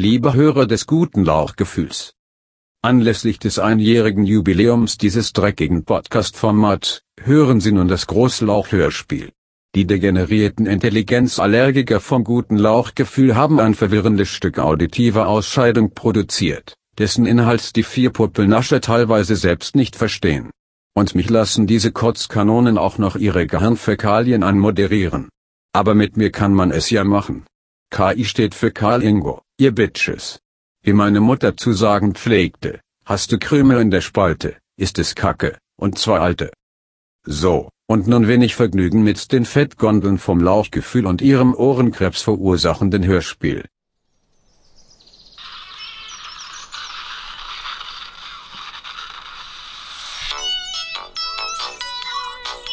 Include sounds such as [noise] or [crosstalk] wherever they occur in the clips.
Liebe Hörer des guten Lauchgefühls. Anlässlich des einjährigen Jubiläums dieses dreckigen Podcast-Format, hören Sie nun das Großlauch-Hörspiel. Die degenerierten Intelligenzallergiker vom guten Lauchgefühl haben ein verwirrendes Stück auditive Ausscheidung produziert, dessen Inhalt die vier Puppelnascher teilweise selbst nicht verstehen. Und mich lassen diese Kotzkanonen auch noch ihre Gehirnfäkalien anmoderieren. Aber mit mir kann man es ja machen. KI steht für Karl Ingo, ihr Bitches. Wie meine Mutter zu sagen pflegte, hast du Krümel in der Spalte, ist es Kacke, und zwei alte. So, und nun wenig Vergnügen mit den Fettgondeln vom Lauchgefühl und ihrem Ohrenkrebs verursachenden Hörspiel.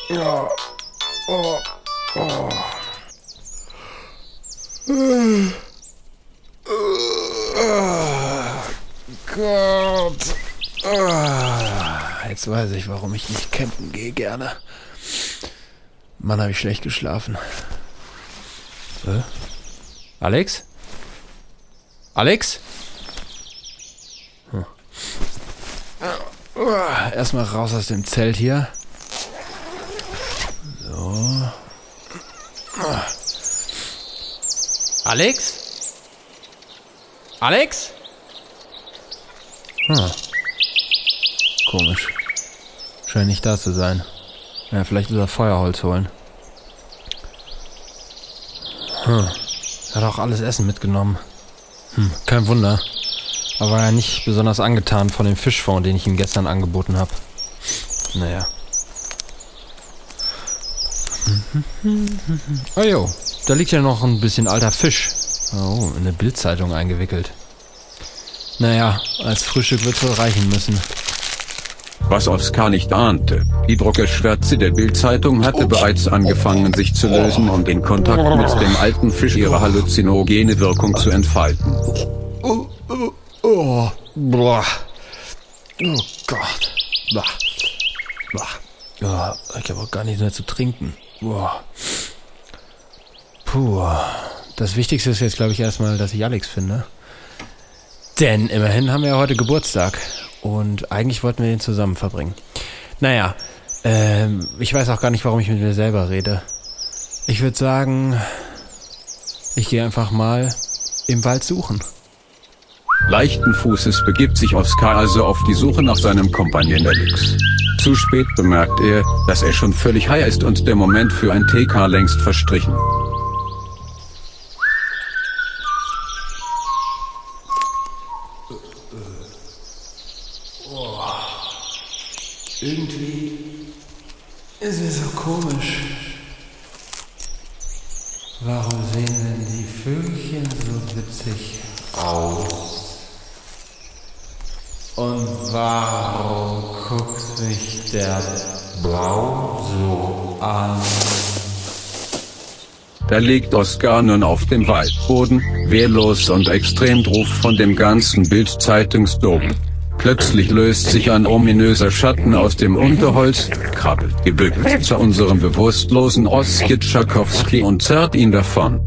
Ja. Oh. Oh. Gott. Ah, Jetzt weiß ich, warum ich nicht campen gehe gerne. Mann, habe ich schlecht geschlafen. Alex? Alex? Hm. Ah, Erstmal raus aus dem Zelt hier. So. Ah. Alex? Alex? Hm. Komisch. Scheint nicht da zu sein. Ja, vielleicht ist er Feuerholz holen. Hm. Er hat auch alles Essen mitgenommen. Hm, kein Wunder. Aber war ja nicht besonders angetan von dem Fischfond, den ich ihm gestern angeboten habe. Naja. Oh [laughs] jo, da liegt ja noch ein bisschen alter Fisch. Oh, in eine Bildzeitung eingewickelt. Naja, als Frühstück wird's wohl reichen müssen. Was Oskar nicht ahnte, die Druckerschwärze der Bildzeitung hatte bereits angefangen sich zu lösen und in Kontakt mit dem alten Fisch ihre halluzinogene Wirkung zu entfalten. Oh, oh, oh. Boah. Oh Gott. Bah. Bah. Ja, ich habe auch gar nichts mehr zu trinken. Boah. Puh. Das Wichtigste ist jetzt, glaube ich, erstmal, dass ich Alex finde. Denn immerhin haben wir ja heute Geburtstag. Und eigentlich wollten wir den zusammen verbringen. Naja, ähm, ich weiß auch gar nicht, warum ich mit mir selber rede. Ich würde sagen, ich gehe einfach mal im Wald suchen. Leichten Fußes begibt sich Oskar also auf die Suche nach seinem Kompagnon Alex. Zu spät bemerkt er, dass er schon völlig high ist und der Moment für ein TK längst verstrichen. Irgendwie ist es so komisch. Warum sehen denn die Vögelchen so witzig aus? Und warum guckt mich der Blau so an? Da liegt Oskar nun auf dem Waldboden, wehrlos und extrem drauf von dem ganzen Bild-Zeitungsdom. Plötzlich löst sich ein ominöser Schatten aus dem Unterholz, krabbelt gebückt zu unserem bewusstlosen Oskar Tschakowski und zerrt ihn davon.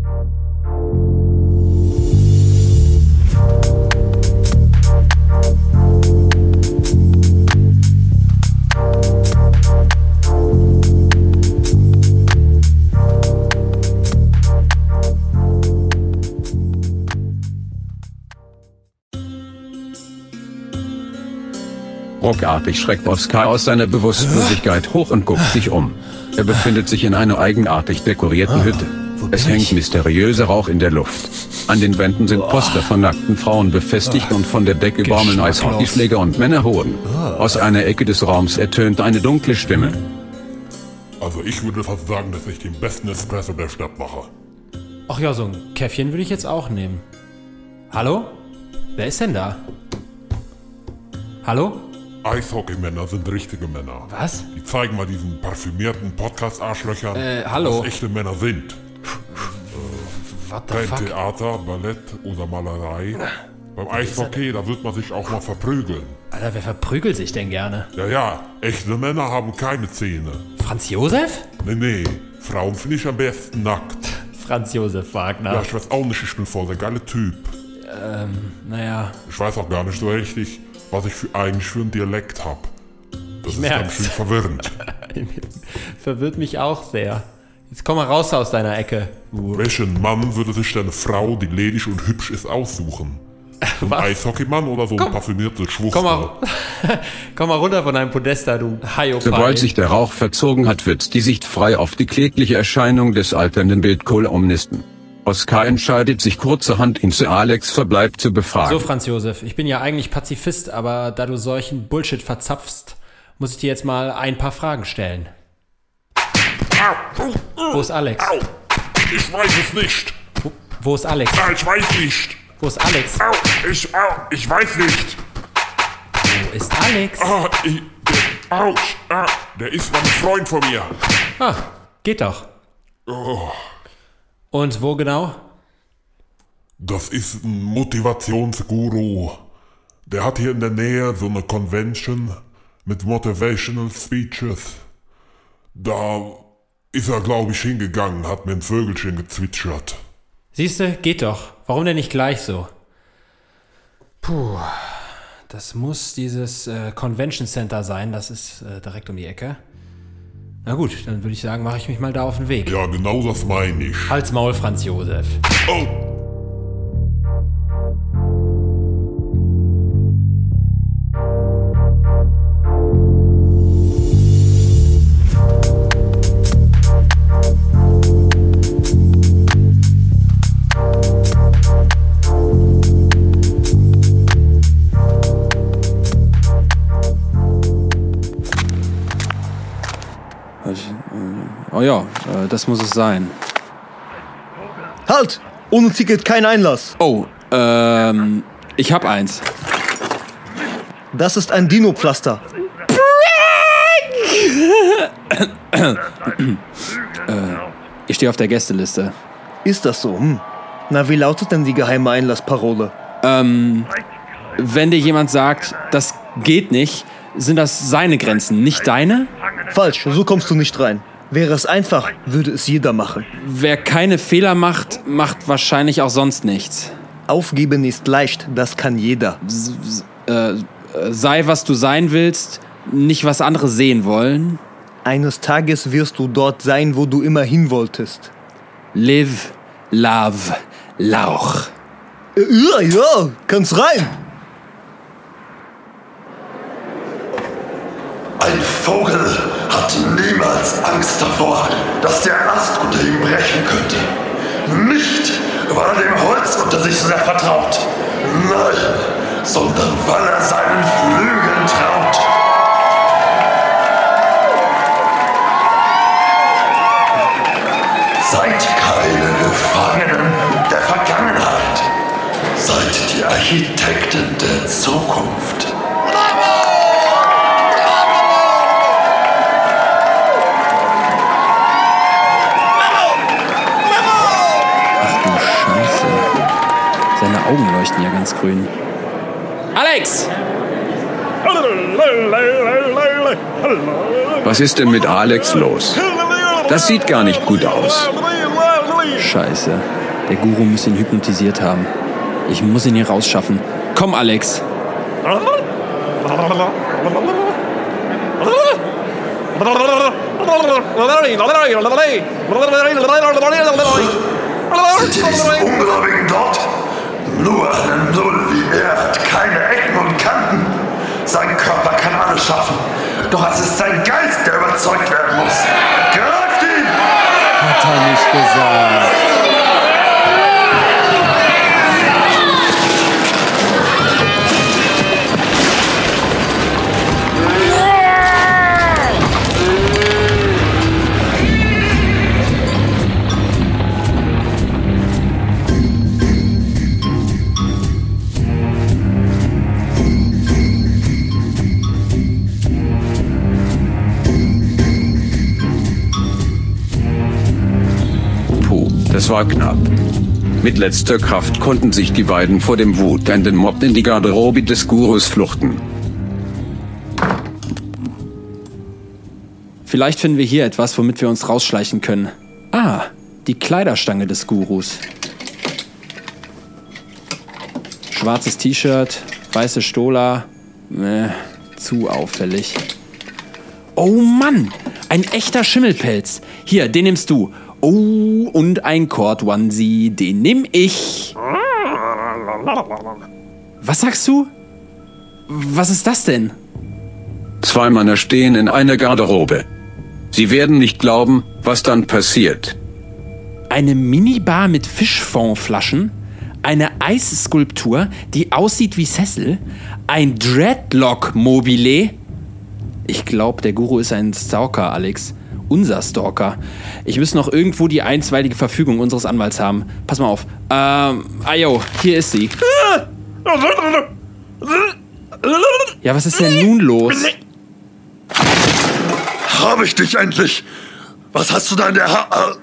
Ruckartig schreckt Oskar aus seiner Bewusstlosigkeit hoch und guckt sich um. Er befindet sich in einer eigenartig dekorierten Hütte. Es hängt mysteriöser Rauch in der Luft. An den Wänden sind Poster von nackten Frauen befestigt und von der Decke baumeln Eishockeyschläger und Männerhoden. Aus einer Ecke des Raums ertönt eine dunkle Stimme. Also ich würde fast sagen, dass ich den besten Espresso der Stadt mache. Ach ja, so ein Käffchen würde ich jetzt auch nehmen. Hallo? Wer ist denn da? Hallo? Eishockeymänner sind richtige Männer. Was? Die zeigen mal diesen parfümierten Podcast-Arschlöchern, Äh, hallo? was echte Männer sind. What the Kein fuck? Theater, Ballett oder Malerei. Beim Eishockey, da wird man sich auch mal verprügeln. Alter, wer verprügelt sich denn gerne? Ja, ja, echte Männer haben keine Zähne. Franz Josef? Nee, nee, Frauen finde ich am besten nackt. Franz Josef Wagner. Ja, ich weiß auch nicht, ich bin voll der geile Typ. Ähm, naja. Ich weiß auch gar nicht so richtig, was ich für, eigentlich für einen Dialekt habe. Das ist merk's. ganz schön verwirrend. [laughs] Verwirrt mich auch sehr. Jetzt komm mal raus aus deiner Ecke. Du. Welchen Mann würde sich denn eine Frau, die ledig und hübsch ist, aussuchen? So ein? Eishockeymann oder so ein parfümierter Schwuchtel? Komm mal, [laughs] komm mal runter von deinem Podest da, du Haiopai. Sobald sich der Rauch verzogen hat, wird die Sicht frei auf die klägliche Erscheinung des alternden Bildkolumnisten. Oskar entscheidet sich kurzerhand, ihn zu Alex Verbleib zu befragen. So, Franz Josef, ich bin ja eigentlich Pazifist, aber da du solchen Bullshit verzapfst, muss ich dir jetzt mal ein paar Fragen stellen. Wo ist Alex? Au! Ich weiß es nicht! Wo, wo ist Alex? Ah, ich weiß nicht! Wo ist Alex? Au! Ich, au! Ich weiß nicht! Wo ist Alex? Ah, ich, der, Autsch! Ah, der ist mein Freund von mir! Ah, geht doch. Oh, Und wo genau? das ist ein Motivationsguru. Der hat hier in der Nähe so eine Convention mit Motivational Speeches. Da ist er, glaube ich, hingegangen, hat mir ein Vögelchen gezwitschert. Siehste, geht doch. Warum denn nicht gleich so? Puh, das muss dieses äh, Convention Center sein. Das ist äh, direkt um die Ecke. Na gut, dann würde ich sagen, mache ich mich mal da auf den Weg. Ja, genau das meine ich. Halt's Maul, Franz Josef. Oh! Oh ja, äh, das muss es sein. Halt! Ohne Ticket kein Einlass. Oh, ähm, ich hab eins. Das ist ein Dino-Pflaster. Ich stehe auf der Gästeliste. Ist das so? Hm. Na, wie lautet denn die geheime Einlassparole? Ähm, wenn dir jemand sagt, das geht nicht, sind das seine Grenzen, nicht deine? Falsch, so kommst du nicht rein. Wäre es einfach, würde es jeder machen. Wer keine Fehler macht, macht wahrscheinlich auch sonst nichts. Aufgeben ist leicht, das kann jeder. Äh, sei, was du sein willst, nicht was andere sehen wollen. Eines Tages wirst du dort sein, wo du immer hin wolltest. Live, love, Lauch. Äh, Ja, ja, kannst rein. Ein Vogel hat niemals Angst davor, dass der Ast unter ihm brechen könnte. Nicht, weil er dem Holz unter sich sehr vertraut. Nein, sondern weil er seinen Flügeln traut. Seid keine Gefangenen der Vergangenheit. Seid die Architekten der Zukunft. Ach du Scheiße. Seine Leuchten ja ganz grün. Alex! Was ist denn mit Alex los? Das sieht gar nicht gut aus. Scheiße. Der Guru muss ihn hypnotisiert haben. Ich muss ihn hier rausschaffen. Komm, Alex. Seht ihr diesen Ungläubigen Nur eine Null wie er hat keine Ecken und Kanten. Sein Körper kann alles schaffen. Doch es ist sein Geist, der überzeugt werden muss. Greift ihn! Hat er nicht gesagt. Das war knapp. Mit letzter Kraft konnten sich die beiden vor dem wutenden Mob in die Garderobe des Gurus fluchten. Vielleicht finden wir hier etwas, womit wir uns rausschleichen können. Ah, die Kleiderstange des Gurus. Schwarzes T-Shirt, weiße Stola. Äh, zu auffällig. Oh Mann, ein echter Schimmelpelz. Hier, den nimmst du. Oh, und ein Cord Onesie, den nimm ich. Was sagst du? Was ist das denn? Zwei Männer stehen in einer Garderobe. Sie werden nicht glauben, was dann passiert. Eine Minibar mit Fischfondflaschen, eine Eisskulptur, die aussieht wie Sessel, ein Dreadlock-Mobile. Ich glaube, der Guru ist ein Stalker, Alex. Unser Stalker. Ich muss noch irgendwo die einstweilige Verfügung unseres Anwalts haben. Pass mal auf. Ähm, ayo, hier ist sie. Ja, was ist denn nun los? Habe ich dich endlich? Was hast du da in der ha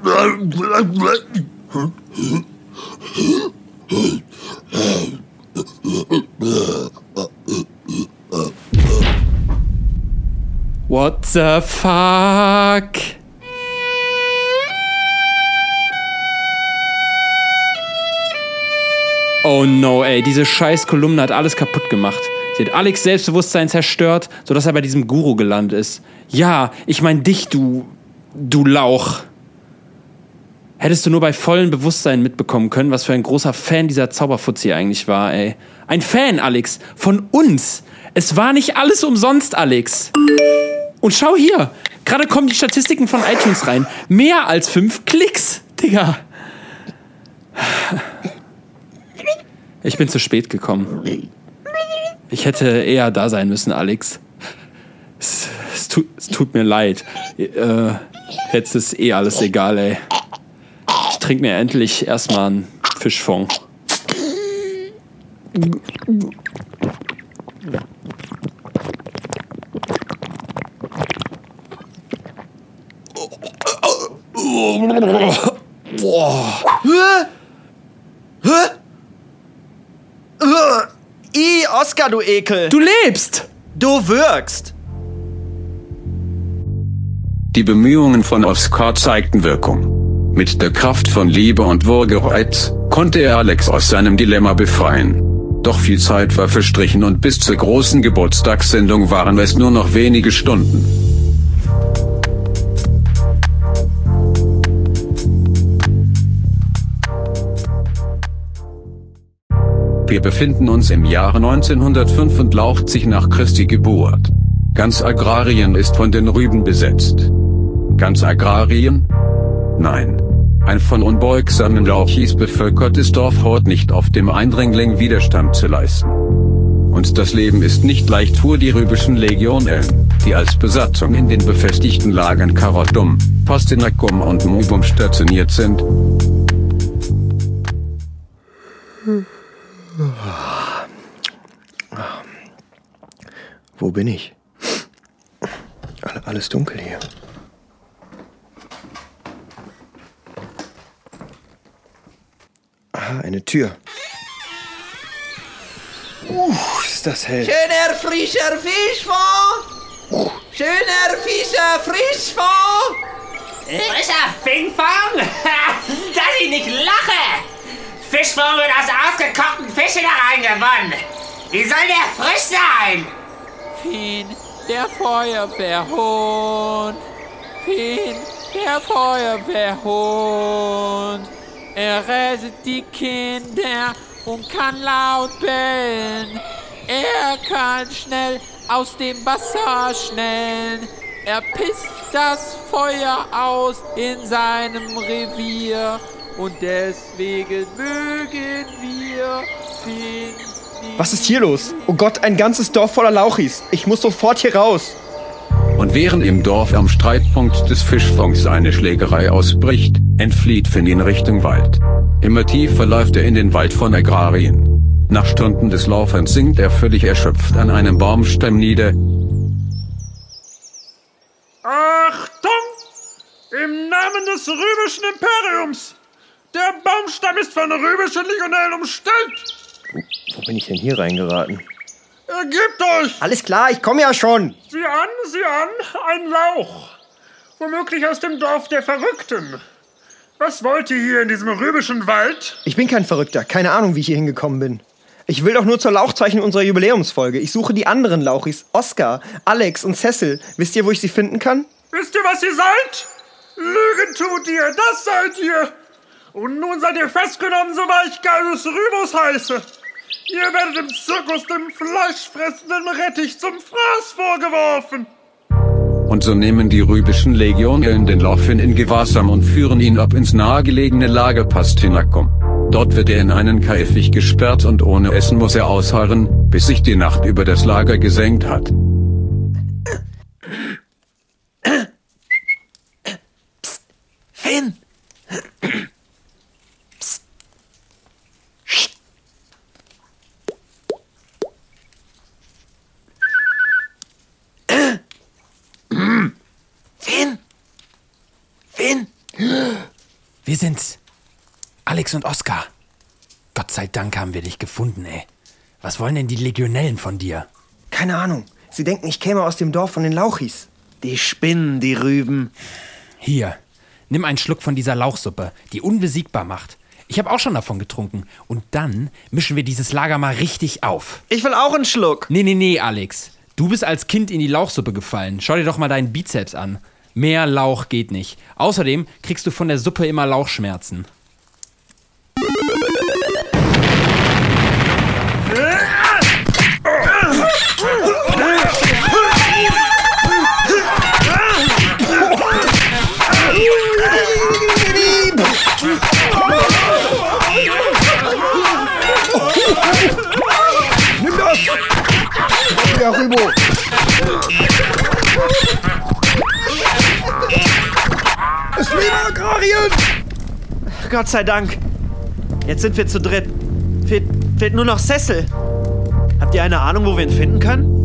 What the fuck? Oh no, ey, diese scheiß Kolumne hat alles kaputt gemacht. Sie hat Alex Selbstbewusstsein zerstört, sodass er bei diesem Guru gelandet ist. Ja, ich mein dich, du. du Lauch. Hättest du nur bei vollem Bewusstsein mitbekommen können, was für ein großer Fan dieser Zauberfutzi eigentlich war, ey. Ein Fan, Alex. Von uns. Es war nicht alles umsonst, Alex. Und schau hier. Gerade kommen die Statistiken von iTunes rein. Mehr als fünf Klicks, Digga. Ich bin zu spät gekommen. Ich hätte eher da sein müssen, Alex. Es, es, tut, es tut, mir leid. Äh, jetzt ist eh alles egal, ey. Ich trinke mir endlich erstmal einen Fischfond. Boah. Hä? Hä? I, Oscar, du Ekel. Du lebst! Du wirkst. Die Bemühungen von Oscar zeigten Wirkung. Mit der Kraft von Liebe und Wohlgereiz konnte er Alex aus seinem Dilemma befreien. Doch viel Zeit war verstrichen und bis zur großen Geburtstagssendung waren es nur noch wenige Stunden. Wir befinden uns im Jahre 1985 nach Christi Geburt. Ganz Agrarien ist von den Rüben besetzt. Ganz Agrarien? Nein. Ein von unbeugsamen Lauchis bevölkertes Dorf haut nicht auf dem Eindringling Widerstand zu leisten. Und das Leben ist nicht leicht fuhr die rübischen Legionellen, die als Besatzung in den befestigten Lagern Karotum, Pastinakum und Mubum stationiert sind. Wo bin ich? Alles dunkel hier. Aha, eine Tür. Uh, ist das hell. Schöner frischer Fischfond! Schöner fischer Frischfond! Frischer Fingfang? [laughs] Dass ich nicht lache! Fischfond wird aus ausgekochten Fischen hereingewonnen! Wie soll der frisch sein? Fien, der Feuerwehrhund! Fien, der Feuerwehrhund! Er rettet die Kinder und kann laut bellen. Er kann schnell aus dem Wasser schnellen. Er pisst das Feuer aus in seinem Revier. Und deswegen mögen wir finden. Was ist hier los? Oh Gott, ein ganzes Dorf voller Lauchis. Ich muss sofort hier raus. Und während im Dorf am Streitpunkt des Fischfonds eine Schlägerei ausbricht, entflieht Finn in Richtung Wald. Immer tiefer läuft er in den Wald von Agrarien. Nach Stunden des Laufens sinkt er völlig erschöpft an einem Baumstamm nieder. Achtung! Im Namen des römischen Imperiums! Der Baumstamm ist von römischen Legionellen umstellt! Wo bin ich denn hier reingeraten? Ergebt euch! Alles klar, ich komme ja schon. Sieh an, sieh an, ein Lauch. Womöglich aus dem Dorf der Verrückten. Was wollt ihr hier in diesem römischen Wald? Ich bin kein Verrückter. Keine Ahnung, wie ich hier hingekommen bin. Ich will doch nur zur Lauchzeichen unserer Jubiläumsfolge. Ich suche die anderen Lauchis. Oscar, Alex und Cecil. Wisst ihr, wo ich sie finden kann? Wisst ihr, was ihr seid? Lügen tut ihr, das seid ihr. Und nun seid ihr festgenommen, so wahr ich Gaius Rübus heiße. Ihr werdet im Zirkus dem fleischfressenden Rettich zum Fraß vorgeworfen. Und so nehmen die rübischen Legionären den Laufin in Gewahrsam und führen ihn ab ins nahegelegene Lager Pastinakum. Dort wird er in einen Käfig gesperrt und ohne Essen muss er ausharren, bis sich die Nacht über das Lager gesenkt hat. Finn! Finn! Finn! Wir sind's. Alex und Oskar. Gott sei Dank haben wir dich gefunden, ey. Was wollen denn die Legionellen von dir? Keine Ahnung. Sie denken, ich käme aus dem Dorf von den Lauchis. Die spinnen, die Rüben. Hier, nimm einen Schluck von dieser Lauchsuppe, die unbesiegbar macht. Ich habe auch schon davon getrunken. Und dann mischen wir dieses Lager mal richtig auf. Ich will auch einen Schluck. Nee, nee, nee, Alex. Du bist als Kind in die Lauchsuppe gefallen. Schau dir doch mal deinen Bizeps an. Mehr Lauch geht nicht. Außerdem kriegst du von der Suppe immer Lauchschmerzen. Gott sei Dank. Jetzt sind wir zu dritt. Fehlt, fehlt nur noch Cecil. Habt ihr eine Ahnung, wo wir ihn finden können?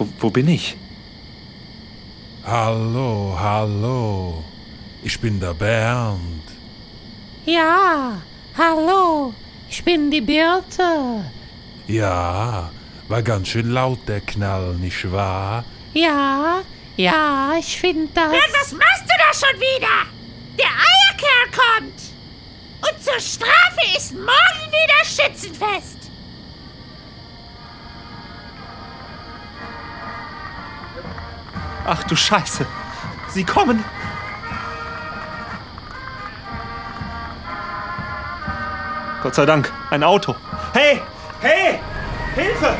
Wo, wo bin ich? Hallo, hallo. Ich bin der Bernd. Ja, hallo, ich bin die Birte. Ja, war ganz schön laut der Knall, nicht wahr? Ja, ja, ich finde das. Bert, was machst du da schon wieder? Der Eierkerl kommt! Und zur Strafe ist morgen wieder Schützenfest! Ach du Scheiße. Sie kommen. Gott sei Dank, ein Auto. Hey! Hey! Hilfe!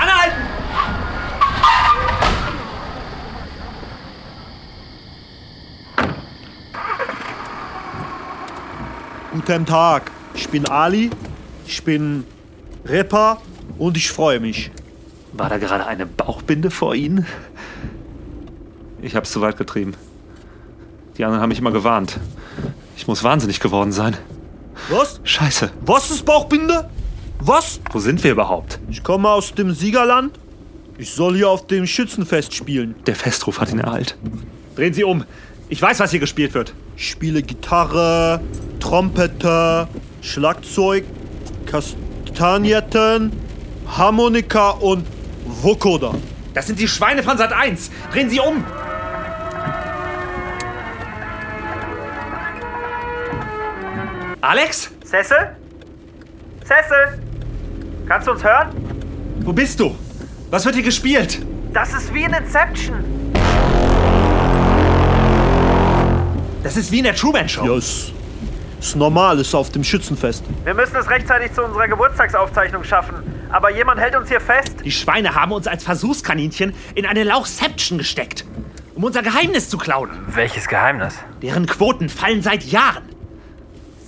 Anhalten! Guten Tag, ich bin Ali, ich bin Rapper und ich freue mich. War da gerade eine Bauchbinde vor Ihnen? Ich hab's zu weit getrieben. Die anderen haben mich immer gewarnt. Ich muss wahnsinnig geworden sein. Was? Scheiße. Was ist Bauchbinde? Was? Wo sind wir überhaupt? Ich komme aus dem Siegerland. Ich soll hier auf dem Schützenfest spielen. Der Festruf hat ihn ereilt. Drehen Sie um. Ich weiß, was hier gespielt wird. Ich spiele Gitarre, Trompete, Schlagzeug, Kastagnetten, Harmonika und Vokoda. Das sind die Schweine von Sat 1. Drehen Sie um. Alex? Cecil? Cecil? Kannst du uns hören? Wo bist du? Was wird hier gespielt? Das ist wie in Inception. Das ist wie in der Truman Show. Ja, ist, ist normal, ist auf dem Schützenfest. Wir müssen es rechtzeitig zu unserer Geburtstagsaufzeichnung schaffen. aber jemand hält uns hier fest. Die Schweine haben uns als Versuchskaninchen in eine Lauchception gesteckt, um unser Geheimnis zu klauen. Welches Geheimnis? Deren Quoten fallen seit Jahren.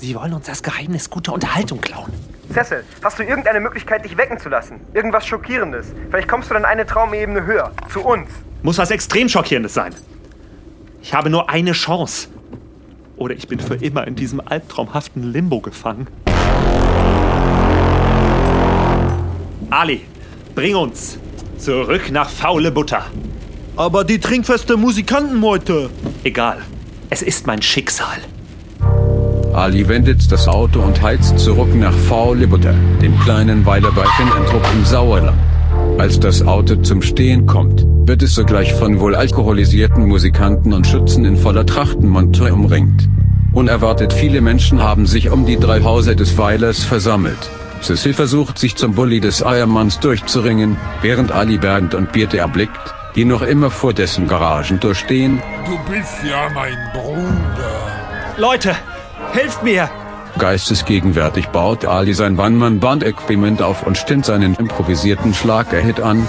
Sie wollen uns das Geheimnis guter Unterhaltung klauen. Cecil, hast du irgendeine Möglichkeit, dich wecken zu lassen? Irgendwas Schockierendes? Vielleicht kommst du dann eine Traumebene höher. Zu uns. Muss was extrem Schockierendes sein. Ich habe nur eine Chance. Oder ich bin für immer in diesem albtraumhaften Limbo gefangen. Ali, bring uns zurück nach faule Butter. Aber die trinkfeste Musikantenmeute. Egal. Es ist mein Schicksal. Ali wendet das Auto und heizt zurück nach Faule Butter, dem kleinen Weiler bei Finnentrupp im Sauerland. Als das Auto zum Stehen kommt, wird es sogleich von wohl alkoholisierten Musikanten und Schützen in voller Trachtenmontur umringt. Unerwartet viele Menschen haben sich um die drei Häuser des Weilers versammelt. Cecil versucht sich zum Bulli des Eiermanns durchzuringen, während Ali Bernd und Birte erblickt, die noch immer vor dessen Garagentor stehen. Du bist ja mein Bruder. Leute, helft mir! Geistesgegenwärtig baut Ali sein One-Man-Band-Equipment auf und stimmt seinen improvisierten Schlagerhit an.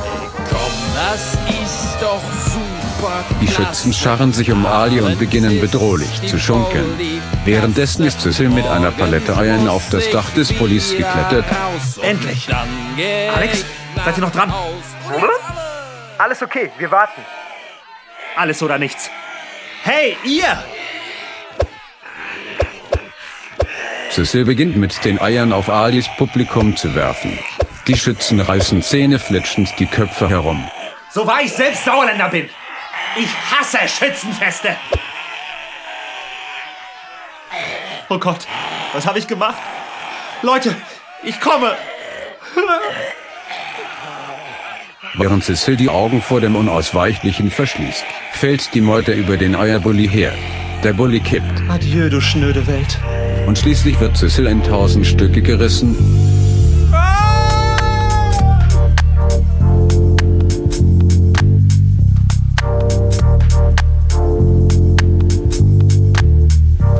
Das ist doch super. Die Schützen scharren sich um Ali und beginnen bedrohlich zu schunkeln. Währenddessen ist Cecil mit einer Palette Eiern auf das Dach des Bullis geklettert. Endlich! Alex, seid ihr noch dran? Alles okay, wir warten. Alles oder nichts. Hey, ihr! Cecil beginnt mit den Eiern auf Alis Publikum zu werfen. Die Schützen reißen zähneflitschend die Köpfe herum. So wahr ich selbst Sauerländer bin. Ich hasse Schützenfeste. Oh Gott, was habe ich gemacht? Leute, ich komme. Während Cecil die Augen vor dem Unausweichlichen verschließt, fällt die Meute über den Eierbully her. Der Bulli kippt Adieu, du schnöde Welt. und schließlich wird Cecil in tausend Stücke gerissen.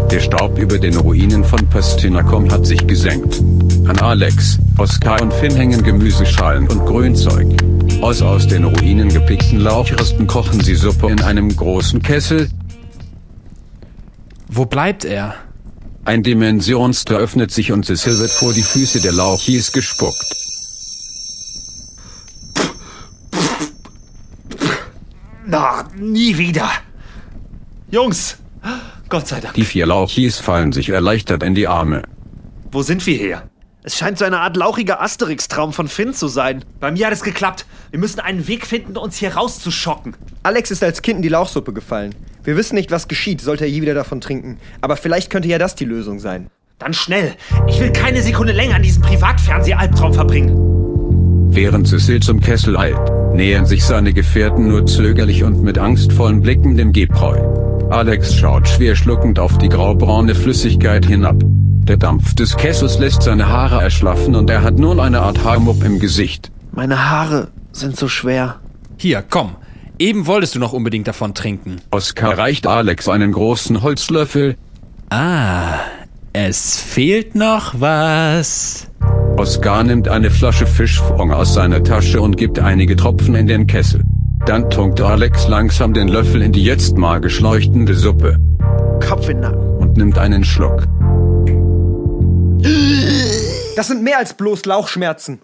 Der Staub über den Ruinen von Pastinakom hat sich gesenkt. An Alex, Oskar und Finn hängen Gemüseschalen und Grünzeug. Aus aus den Ruinen gepickten Lauchresten kochen sie Suppe in einem großen Kessel. Wo bleibt er? Ein Dimensionstor öffnet sich und Cecil wird vor die Füße der Lauchis gespuckt. Na, nie wieder. Jungs, Gott sei Dank. Die vier Lauchis fallen sich erleichtert in die Arme. Wo sind wir hier? Es scheint so eine Art lauchiger Asterix-Traum von Finn zu sein. Bei mir hat es geklappt. Wir müssen einen Weg finden, uns hier rauszuschocken. Alex ist als Kind in die Lauchsuppe gefallen. Wir wissen nicht, was geschieht, sollte er je wieder davon trinken. Aber vielleicht könnte ja das die Lösung sein. Dann schnell. Ich will keine Sekunde länger an diesem Privatfernseh-Albtraum verbringen. Während Cecil zum Kessel eilt, nähern sich seine Gefährten nur zögerlich und mit angstvollen Blicken dem Gebräu. Alex schaut schwer schluckend auf die graubraune Flüssigkeit hinab. Der Dampf des Kessels lässt seine Haare erschlaffen und er hat nun eine Art Haarmupp im Gesicht. Meine Haare sind so schwer. Hier, komm. Eben wolltest du noch unbedingt davon trinken. Oskar reicht Alex einen großen Holzlöffel. Ah, es fehlt noch was. Oskar nimmt eine Flasche Fischfond aus seiner Tasche und gibt einige Tropfen in den Kessel. Dann tunkt Alex langsam den Löffel in die jetzt magisch leuchtende Suppe Kopf in Nacken. und nimmt einen Schluck. [laughs] Das sind mehr als bloß Lauchschmerzen.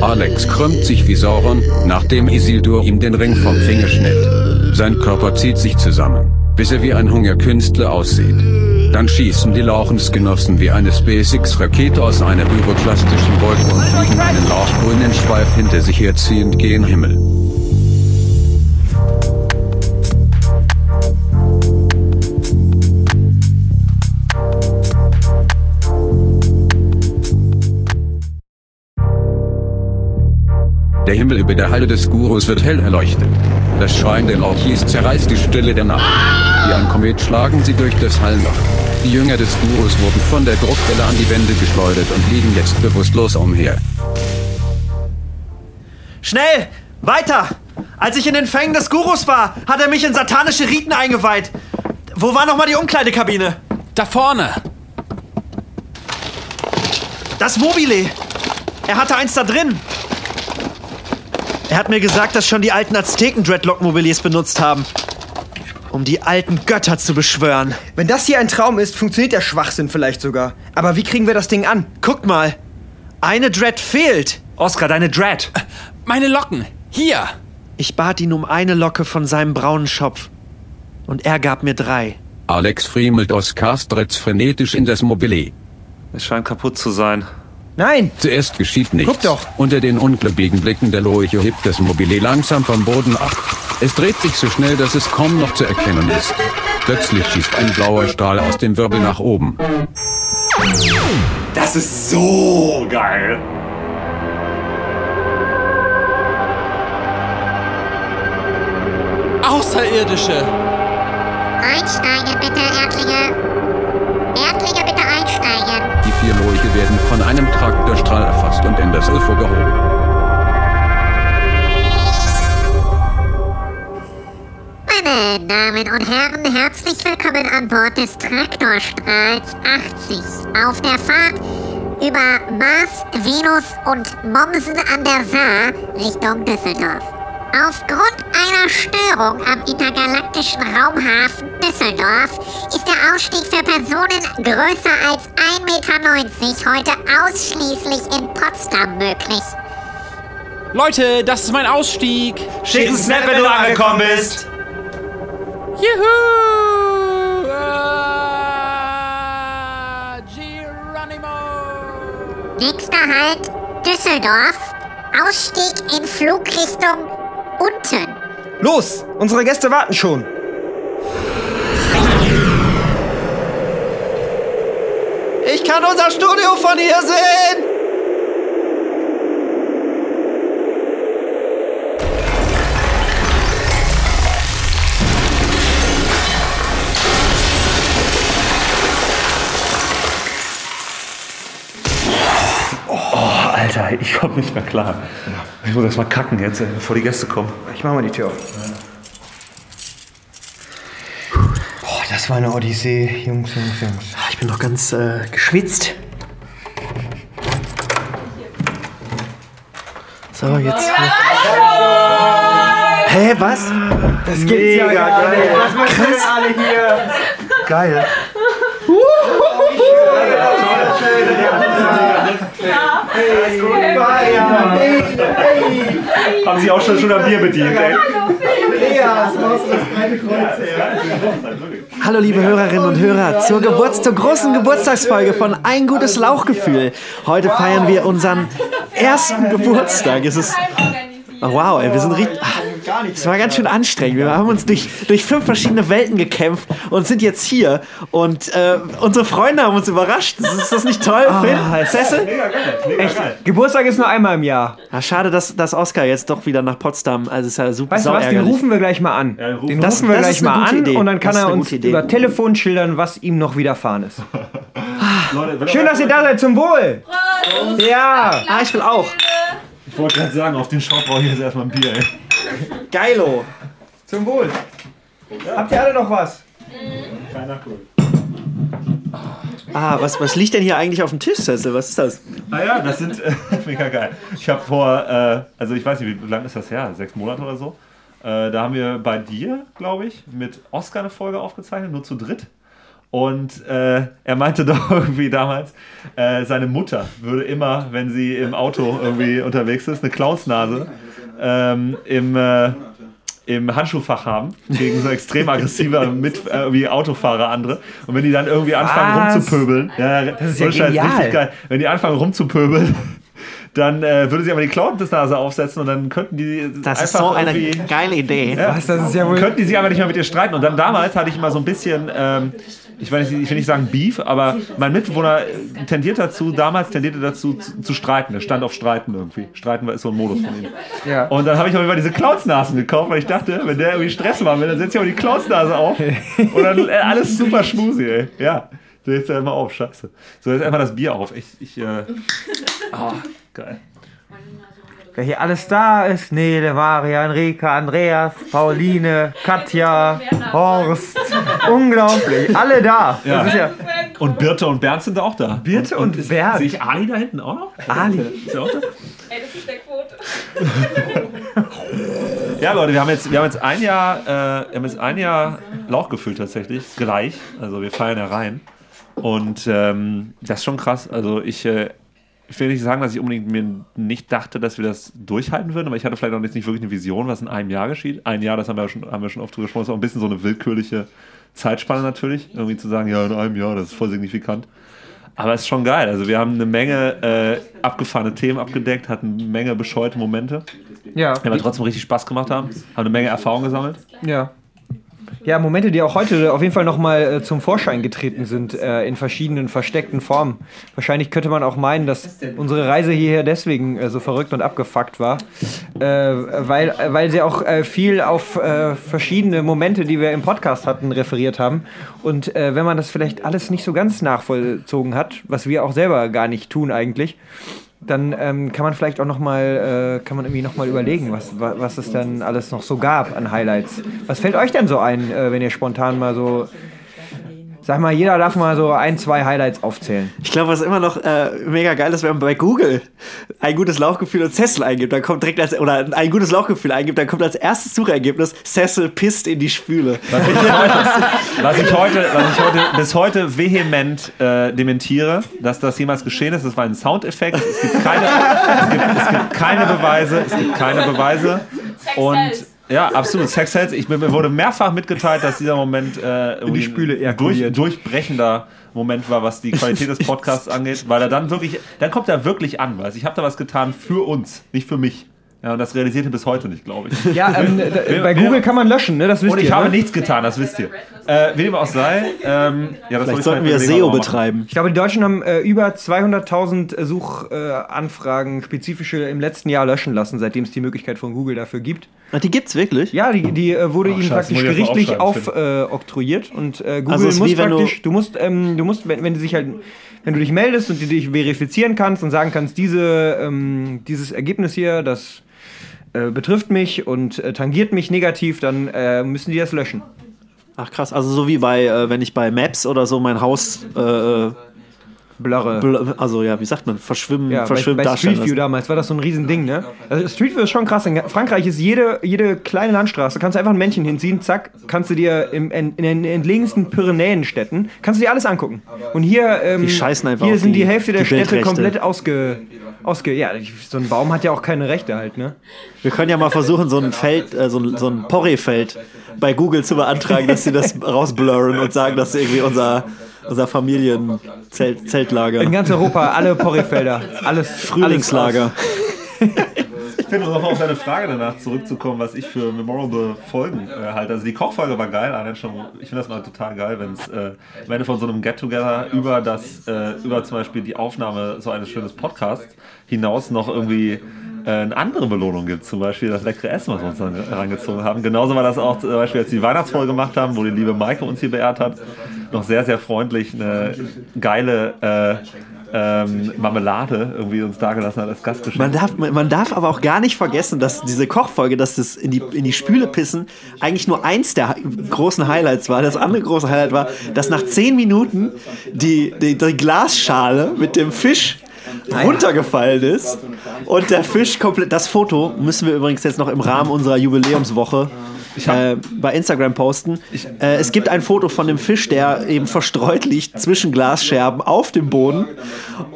Alex krümmt sich wie Sauron, nachdem Isildur ihm den Ring vom Finger schnitt. Sein Körper zieht sich zusammen, bis er wie ein Hungerkünstler aussieht. Dann schießen die Lauchensgenossen wie eine SpaceX-Rakete aus einer pyroklastischen Wolke und fliegen einen lauchgrünen Schweif hinter sich herziehend gen Himmel. Der Himmel über der Halle des Gurus wird hell erleuchtet. Das Schreien der Lauchis zerreißt die Stille der Nacht. Wie ein Komet schlagen sie durch das Hallloch. Die Jünger des Gurus wurden von der Druckwelle an die Wände geschleudert und liegen jetzt bewusstlos umher. Schnell! Weiter! Als ich in den Fängen des Gurus war, hat er mich in satanische Riten eingeweiht. Wo war nochmal die Umkleidekabine? Da vorne! Das Mobile! Er hatte eins da drin. Er hat mir gesagt, dass schon die alten Azteken-Dreadlock-Mobiliers benutzt haben. Um die alten Götter zu beschwören. Wenn das hier ein Traum ist, funktioniert der Schwachsinn vielleicht sogar. Aber wie kriegen wir das Ding an? Guckt mal. Eine Dread fehlt. Oscar, deine Dread. Meine Locken. Hier. Ich bat ihn um eine Locke von seinem braunen Schopf. Und er gab mir drei. Alex friemelt Oscars Dretz frenetisch in das Mobile. Es scheint kaputt zu sein. Nein! Zuerst geschieht nichts. Guck doch. Unter den ungläubigen Blicken der Leuche hebt das Mobile langsam vom Boden ab. Es dreht sich so schnell, dass es kaum noch zu erkennen ist. Plötzlich schießt ein blauer Strahl aus dem Wirbel nach oben. Das ist so geil. Außerirdische. Einsteigen bitte, Erdlinge. Erdlinge vier Leuche werden von einem Traktorstrahl erfasst und in das UFO gehoben. Meine Damen und Herren, herzlich willkommen an Bord des Traktorstrahls 80. Auf der Fahrt über Mars, Venus und Mommsen an der Saar Richtung Düsseldorf. Aufgrund einer Störung am intergalaktischen Raumhafen Düsseldorf ist der Ausstieg für Personen größer als 1,90 Meter heute ausschließlich in Potsdam möglich. Leute, das ist mein Ausstieg. Schick einen Snap, wenn du angekommen bist. Juhu! Nächster Halt Düsseldorf. Ausstieg in Flugrichtung unten. Los! Unsere Gäste warten schon. Ich kann unser Studio von hier sehen. Oh, Alter, ich komme nicht mehr klar. Ich muss erst mal kacken jetzt, äh, bevor die Gäste kommen. Ich mach mal die Tür auf. Boah, das war eine Odyssee, Jungs, Jungs, Jungs. Ich bin noch ganz äh, geschwitzt. So, jetzt. Hä, was? Das gibt's ja gar nicht. Was machen wir denn alle hier? Geil. Haben Sie auch schon, schon am Bier bedient, ey? Hallo liebe Hörerinnen und Hörer zur, Geburts zur großen Geburtstagsfolge von Ein gutes Lauchgefühl. Heute feiern wir unseren ersten Geburtstag. Es ist wow, ey, wir sind richtig. Ah, Es war ganz schön anstrengend. Wir haben uns durch, durch fünf verschiedene Welten gekämpft und sind jetzt hier. Und äh, unsere Freunde haben uns überrascht. Ist, ist das nicht toll, Phil? Sesse? Echt? Geburtstag ist nur einmal im Jahr. Ah, schade, dass, dass Oscar jetzt doch wieder nach Potsdam. Also ist ja super Weißt du was, den rufen wir gleich mal an. den Das- rufen wir das gleich ist eine mal gute an Idee. und dann kann er uns Idee. über Telefon schildern, was ihm noch widerfahren ist. Leute, Schön, dass ihr da seid, zum Wohl! Ja! Ah, ich will auch. Ich wollte gerade sagen, auf den Shop brauche ich jetzt erstmal ein Bier, ey. Geilo. Zum Wohl! Habt ihr alle noch was? Keiner cool. Ah, was, was liegt denn hier eigentlich auf dem Tisch, Sesse? Was ist das? Naja, das sind äh, [laughs] mega geil. Ich habe vor, äh, also ich weiß nicht, wie lange ist das her? Sechs Monate oder so. Äh, da haben wir bei dir, glaube ich, mit Oscar eine Folge aufgezeichnet, nur zu dritt. Und äh, er meinte [laughs] doch irgendwie damals, äh, seine Mutter würde immer, wenn sie im Auto irgendwie unterwegs ist, eine Klausnase ähm, im, äh, im Handschuhfach haben, gegen so extrem aggressive mit, äh, wie Autofahrer andere. Und wenn die dann irgendwie anfangen Was? rumzupöbeln, ja, Das ist ja richtig geil. Wenn die anfangen rumzupöbeln, [laughs] dann äh, würde sie aber die Klausnase aufsetzen und dann könnten die Das einfach ist so eine geile Idee. Ja. Was, das ist ja wohl- Könnten die sich aber nicht mehr mit ihr streiten. Und dann damals hatte ich immer so ein bisschen, ähm, ich, weiß nicht, ich will nicht sagen Beef, aber mein Mitbewohner tendiert dazu, damals tendierte dazu zu, zu streiten. Er stand auf Streiten irgendwie. Streiten war ist so ein Modus von ihm. Ja. Und dann habe ich mir immer diese Clownsnasen gekauft, weil ich dachte, wenn der irgendwie Stress machen will, dann setzt ich aber die Clownsnase auf. Und dann äh, alles super schmusi, ey. Ja. Du setzt ja immer auf, scheiße. So, jetzt einfach das Bier auf. Ich, ich äh, ah, geil. Wer hier alles da ist? Nele, Maria, Enrique, Andreas, Pauline, Katja, Horst. Unglaublich. Alle da. Ja. Das ist ja Und Birte und Bernd sind da auch da. Birte und ist- Bernd. Sehe ich Ali da hinten auch noch? Ali. Ist er auch da? Ey, das ist der Quote. Ja, Leute, wir haben jetzt, wir haben jetzt ein Jahr, äh, wir haben jetzt ein Jahr Lauch gefüllt tatsächlich, gleich. Also wir feiern ja rein. Und ähm, das ist schon krass. Also ich, äh, ich will nicht sagen, dass ich unbedingt mir nicht dachte, dass wir das durchhalten würden, aber ich hatte vielleicht auch jetzt nicht wirklich eine Vision, was in einem Jahr geschieht. Ein Jahr, das haben wir, ja schon, haben wir schon oft drüber gesprochen, ist auch ein bisschen so eine willkürliche Zeitspanne natürlich. Irgendwie zu sagen, ja, in einem Jahr, das ist voll signifikant. Aber es ist schon geil. Also wir haben eine Menge äh, abgefahrene Themen abgedeckt, hatten eine Menge bescheuerte Momente. Ja. Die aber trotzdem richtig Spaß gemacht haben, haben eine Menge Erfahrung gesammelt. Ja. Ja, Momente, die auch heute auf jeden Fall nochmal äh, zum Vorschein getreten sind, äh, in verschiedenen versteckten Formen. Wahrscheinlich könnte man auch meinen, dass unsere Reise hierher deswegen äh, so verrückt und abgefuckt war, äh, weil, äh, weil sie auch äh, viel auf verschiedene Momente, die wir im Podcast hatten, referiert haben. Und wenn man das vielleicht alles nicht so ganz nachvollzogen hat, was wir auch selber gar nicht tun eigentlich, dann ähm, kann man vielleicht auch noch mal, äh, kann man irgendwie noch mal überlegen, was, wa- was es dann alles noch so gab an Highlights. Was fällt euch denn so ein, äh, wenn ihr spontan mal so, sag mal, jeder darf mal so ein, zwei Highlights aufzählen. Ich glaube, was immer noch äh, mega geil ist, wenn man bei Google ein gutes Lauchgefühl und Cecil eingibt, dann kommt direkt als, oder ein gutes Lauchgefühl eingibt, dann kommt als erstes Suchergebnis Cecil pisst in die Spüle. Was ich [laughs] heute, was ich heute, was ich heute bis heute vehement äh, dementiere, dass das jemals geschehen ist. Das war ein Soundeffekt. Es gibt keine, es gibt, es gibt keine Beweise. Es gibt keine Beweise. Und ja, absolut. Sex Hells. Ich, mir wurde mehrfach mitgeteilt, dass dieser Moment äh, irgendwie Spüle ein durch, durchbrechender Moment war, was die Qualität des [laughs] Podcasts angeht, weil er dann wirklich, dann kommt er wirklich an, weil ich habe da was getan für uns, nicht für mich. Ja, und das realisierte bis heute nicht, glaube ich. Ja, ähm, [laughs] da, bei Google kann man löschen, ne? Das wisst Und ich ihr. habe ne? nichts getan, das wisst ihr. Äh, wie dem auch sei, ähm, ja, das soll ich sollten vielleicht wir SEO wir betreiben. Ich glaube, die Deutschen haben äh, über 200.000 Suchanfragen spezifische im letzten Jahr löschen lassen, seitdem es die Möglichkeit von Google dafür gibt. Ach, die gibt's wirklich? Ja, die, die äh, wurde Ach, ihnen scheiße, praktisch gerichtlich aufoktroyiert und äh, Google Also es ist muss wie wenn du- praktisch, du, musst, ähm, du musst, wenn, wenn du dich halt, wenn du dich meldest und du dich verifizieren kannst und sagen kannst, diese, ähm, dieses Ergebnis hier, das äh, betrifft mich und äh, tangiert mich negativ, dann äh, müssen die das löschen. Ach krass, also so wie bei, äh, wenn ich bei Maps oder so mein Haus äh, blurre. Bl also ja, wie sagt man, verschwimmen, Ja, bei, verschwimmen bei darstellen Street View damals war das so ein Riesending, ne? Also Street View ist schon krass. In Frankreich ist jede, jede kleine Landstraße, kannst du einfach ein Männchen hinziehen, zack, kannst du dir im, in, in den entlegensten Pyrenäenstädten, kannst du dir alles angucken. Und hier, ähm, hier sind die, die- Hälfte der Städte komplett ausge, ausge... Ja, so ein Baum hat ja auch keine Rechte halt, ne? Wir können ja mal versuchen, so ein Feld, äh, so ein, so ein Porree-Feld bei Google zu beantragen, dass sie das [laughs] rausblurren und sagen, dass irgendwie unser, unser Familienzelt-Zeltlager. In ganz Europa, alle Porrefelder, alles... Frühlingslager. Ich finde, um auf deine Frage danach zurückzukommen, was ich für memorable Folgen äh, halte. Also die Kochfolge war geil, allein schon, ich finde das mal total geil, wenn es äh, am Ende von so einem Get-Together über das, äh, über zum Beispiel die Aufnahme so eines schönen Podcasts hinaus noch irgendwie äh, eine andere Belohnung gibt, zum Beispiel das leckere Essen, was wir uns dann herangezogen haben. Genauso war das auch zum Beispiel, als wir die Weihnachtsfolge gemacht haben, wo die liebe Maike uns hier beehrt hat, noch sehr, sehr freundlich eine geile äh, ähm, Marmelade irgendwie uns dagelassen hat als Gastgeschenk. Man darf, man darf aber auch gar nicht vergessen, dass diese Kochfolge, dass das in die, in die Spüle pissen, eigentlich nur eins der großen Highlights war. Das andere große Highlight war, dass nach zehn Minuten die, die, die Glasschale mit dem Fisch runtergefallen ist und der Fisch komplett. Das Foto müssen wir übrigens jetzt noch im Rahmen unserer Jubiläumswoche äh, bei Instagram posten. Äh, es gibt ein Foto von dem Fisch, der eben verstreut liegt zwischen Glasscherben auf dem Boden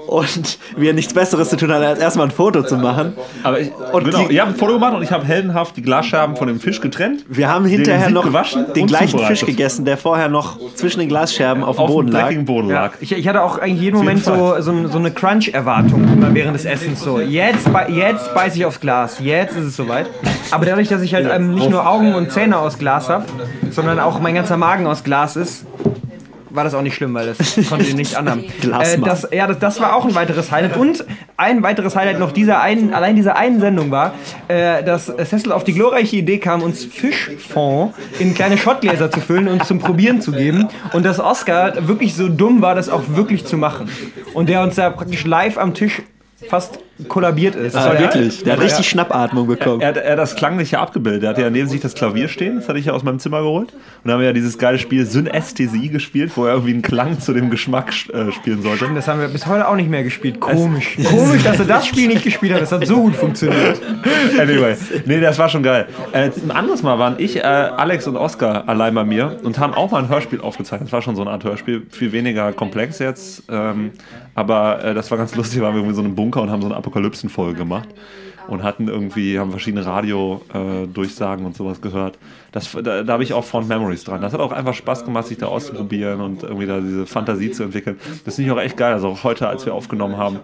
und wir nichts Besseres zu tun haben, als erstmal ein Foto zu machen. Aber ich, Und genau, die- ihr habt ein Foto gemacht und ich habe heldenhaft die Glasscherben von dem Fisch getrennt. Wir haben hinterher den noch gewaschen den gleichen. Fisch gegessen, der vorher noch zwischen den Glasscherben auf dem Auf dem Boden lag. Boden lag. Ich, ich hatte auch eigentlich jeden Moment so, so, so eine Crunch-Erwartung immer während des Essens. So, jetzt, jetzt beiße ich aufs Glas, jetzt ist es soweit. Aber dadurch, dass ich halt ähm, nicht nur Augen und Zähne aus Glas habe, sondern auch mein ganzer Magen aus Glas ist, war das auch nicht schlimm, weil das [laughs] konnte ich nicht anhaben. äh, das, ja, das, das war auch ein weiteres Highlight. Und ein weiteres Highlight noch dieser einen, allein dieser einen Sendung war, äh, dass Cecil auf die glorreiche Idee kam, uns Fischfond in kleine Schottgläser zu füllen und zum Probieren zu geben. Und dass Oscar wirklich so dumm war, das auch wirklich zu machen. Und der uns da praktisch live am Tisch fast kollabiert ist. Ah, wirklich. Der hat richtig Schnappatmung bekommen. Er, hat- er hat das klangliche abgebildet. Er hat ja neben sich das Klavier stehen, das hatte ich ja aus meinem Zimmer geholt. Und dann haben wir ja dieses geile Spiel Synästhesie gespielt, wo er irgendwie einen Klang zu dem Geschmack äh, spielen sollte. Das haben wir bis heute auch nicht mehr gespielt. Komisch. [laughs] Komisch, dass er das Spiel nicht gespielt hat. Das hat so gut funktioniert. Anyway, nee, das war schon geil. Äh, ein anderes Mal waren ich, äh, Alex und Oscar allein bei mir und haben auch mal ein Hörspiel aufgezeichnet. Das war schon so eine Art Hörspiel, viel weniger komplex jetzt. Ähm, aber äh, das war ganz lustig, waren wir irgendwie in so einem Bunker und haben so eine Apokalypsenfolge gemacht. Und hatten irgendwie, haben verschiedene Radio-Durchsagen und sowas gehört. Das, da da habe ich auch Fond Memories dran. Das hat auch einfach Spaß gemacht, sich da auszuprobieren und irgendwie da diese Fantasie zu entwickeln. Das finde ich auch echt geil. Also auch heute, als wir aufgenommen haben,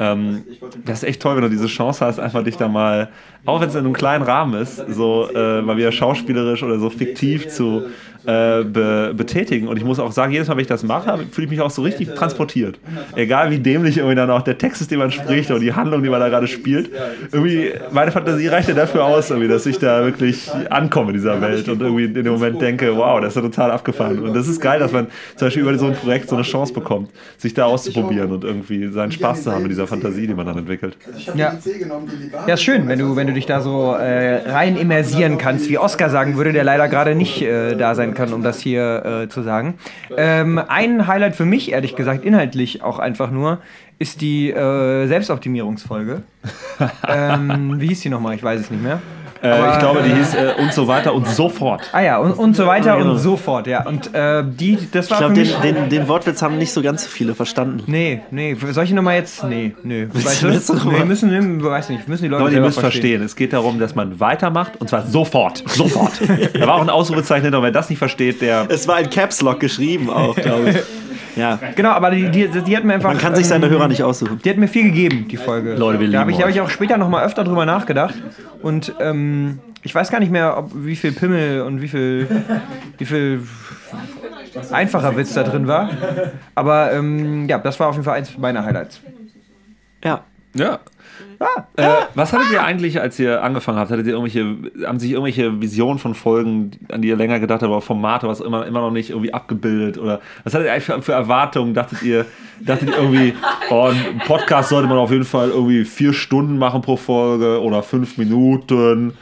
ähm, das ist echt toll, wenn du diese Chance hast, einfach dich da mal, auch wenn es in einem kleinen Rahmen ist, so äh, mal wieder schauspielerisch oder so fiktiv zu äh, be betätigen. Und ich muss auch sagen, jedes Mal, wenn ich das mache, fühle ich mich auch so richtig transportiert. Egal wie dämlich irgendwie dann auch der Text ist, den man spricht oder die Handlung, die man da gerade spielt. Irgendwie, meine Fantasie reicht ja dafür aus, dass ich da wirklich ankomme in dieser Welt und irgendwie in dem Moment denke, wow, das ist ja total abgefahren. Und das ist geil, dass man zum Beispiel über so ein Projekt so eine Chance bekommt, sich da auszuprobieren und irgendwie seinen Spaß zu haben mit dieser Fantasie, die man dann entwickelt. Ja. Ja, ist schön, wenn du, wenn du dich da so äh, rein immersieren kannst, wie Oscar sagen würde, der leider gerade nicht äh, da sein kann, um das hier äh, zu sagen. Ähm, ein Highlight für mich, ehrlich gesagt, inhaltlich auch einfach nur, ist die äh, Selbstoptimierungsfolge. [laughs] ähm, wie hieß die nochmal? Ich weiß es nicht mehr. Äh, ich glaube, die hieß äh, und so weiter und sofort. Ah ja, und, und so weiter Ja, genau. und so fort, ja. Und äh, die, das Ich war glaube, für den, mich... den, den Wortwitz haben nicht so ganz so viele verstanden. Nee, nee, soll ich ihn nochmal jetzt? Nee, nee. [laughs] Weißt du- nee, müssen, nee, weiß nicht, müssen die Leute Leute, ihr müsst verstehen, es geht darum, dass man weitermacht und zwar sofort. Sofort. [laughs] da war auch ein Ausrufezeichen und wer das nicht versteht, der. Es war in Caps Lock geschrieben auch, glaube ich. [laughs] Ja. Genau, aber die, die, die hat mir einfach. Man kann sich seine ähm, Hörer nicht aussuchen. Die hat mir viel gegeben, die Folge. Leute, wir da habe ich, hab ich auch später nochmal öfter drüber nachgedacht. Und ähm, ich weiß gar nicht mehr, ob, wie viel Pimmel und wie viel, wie viel einfacher Witz da drin war. Aber ähm, ja, das war auf jeden Fall eins meiner Highlights. Ja. Ja. Äh, was hattet ihr eigentlich, als ihr angefangen habt? Hattet ihr irgendwelche, haben sich irgendwelche Visionen von Folgen, an die ihr länger gedacht habt, oder Formate, was immer, immer noch nicht irgendwie abgebildet? Oder was hattet ihr eigentlich für, für Erwartungen? Dachtet ihr, dachtet ihr irgendwie, oh, ein Podcast sollte man auf jeden Fall irgendwie vier Stunden machen pro Folge oder fünf Minuten?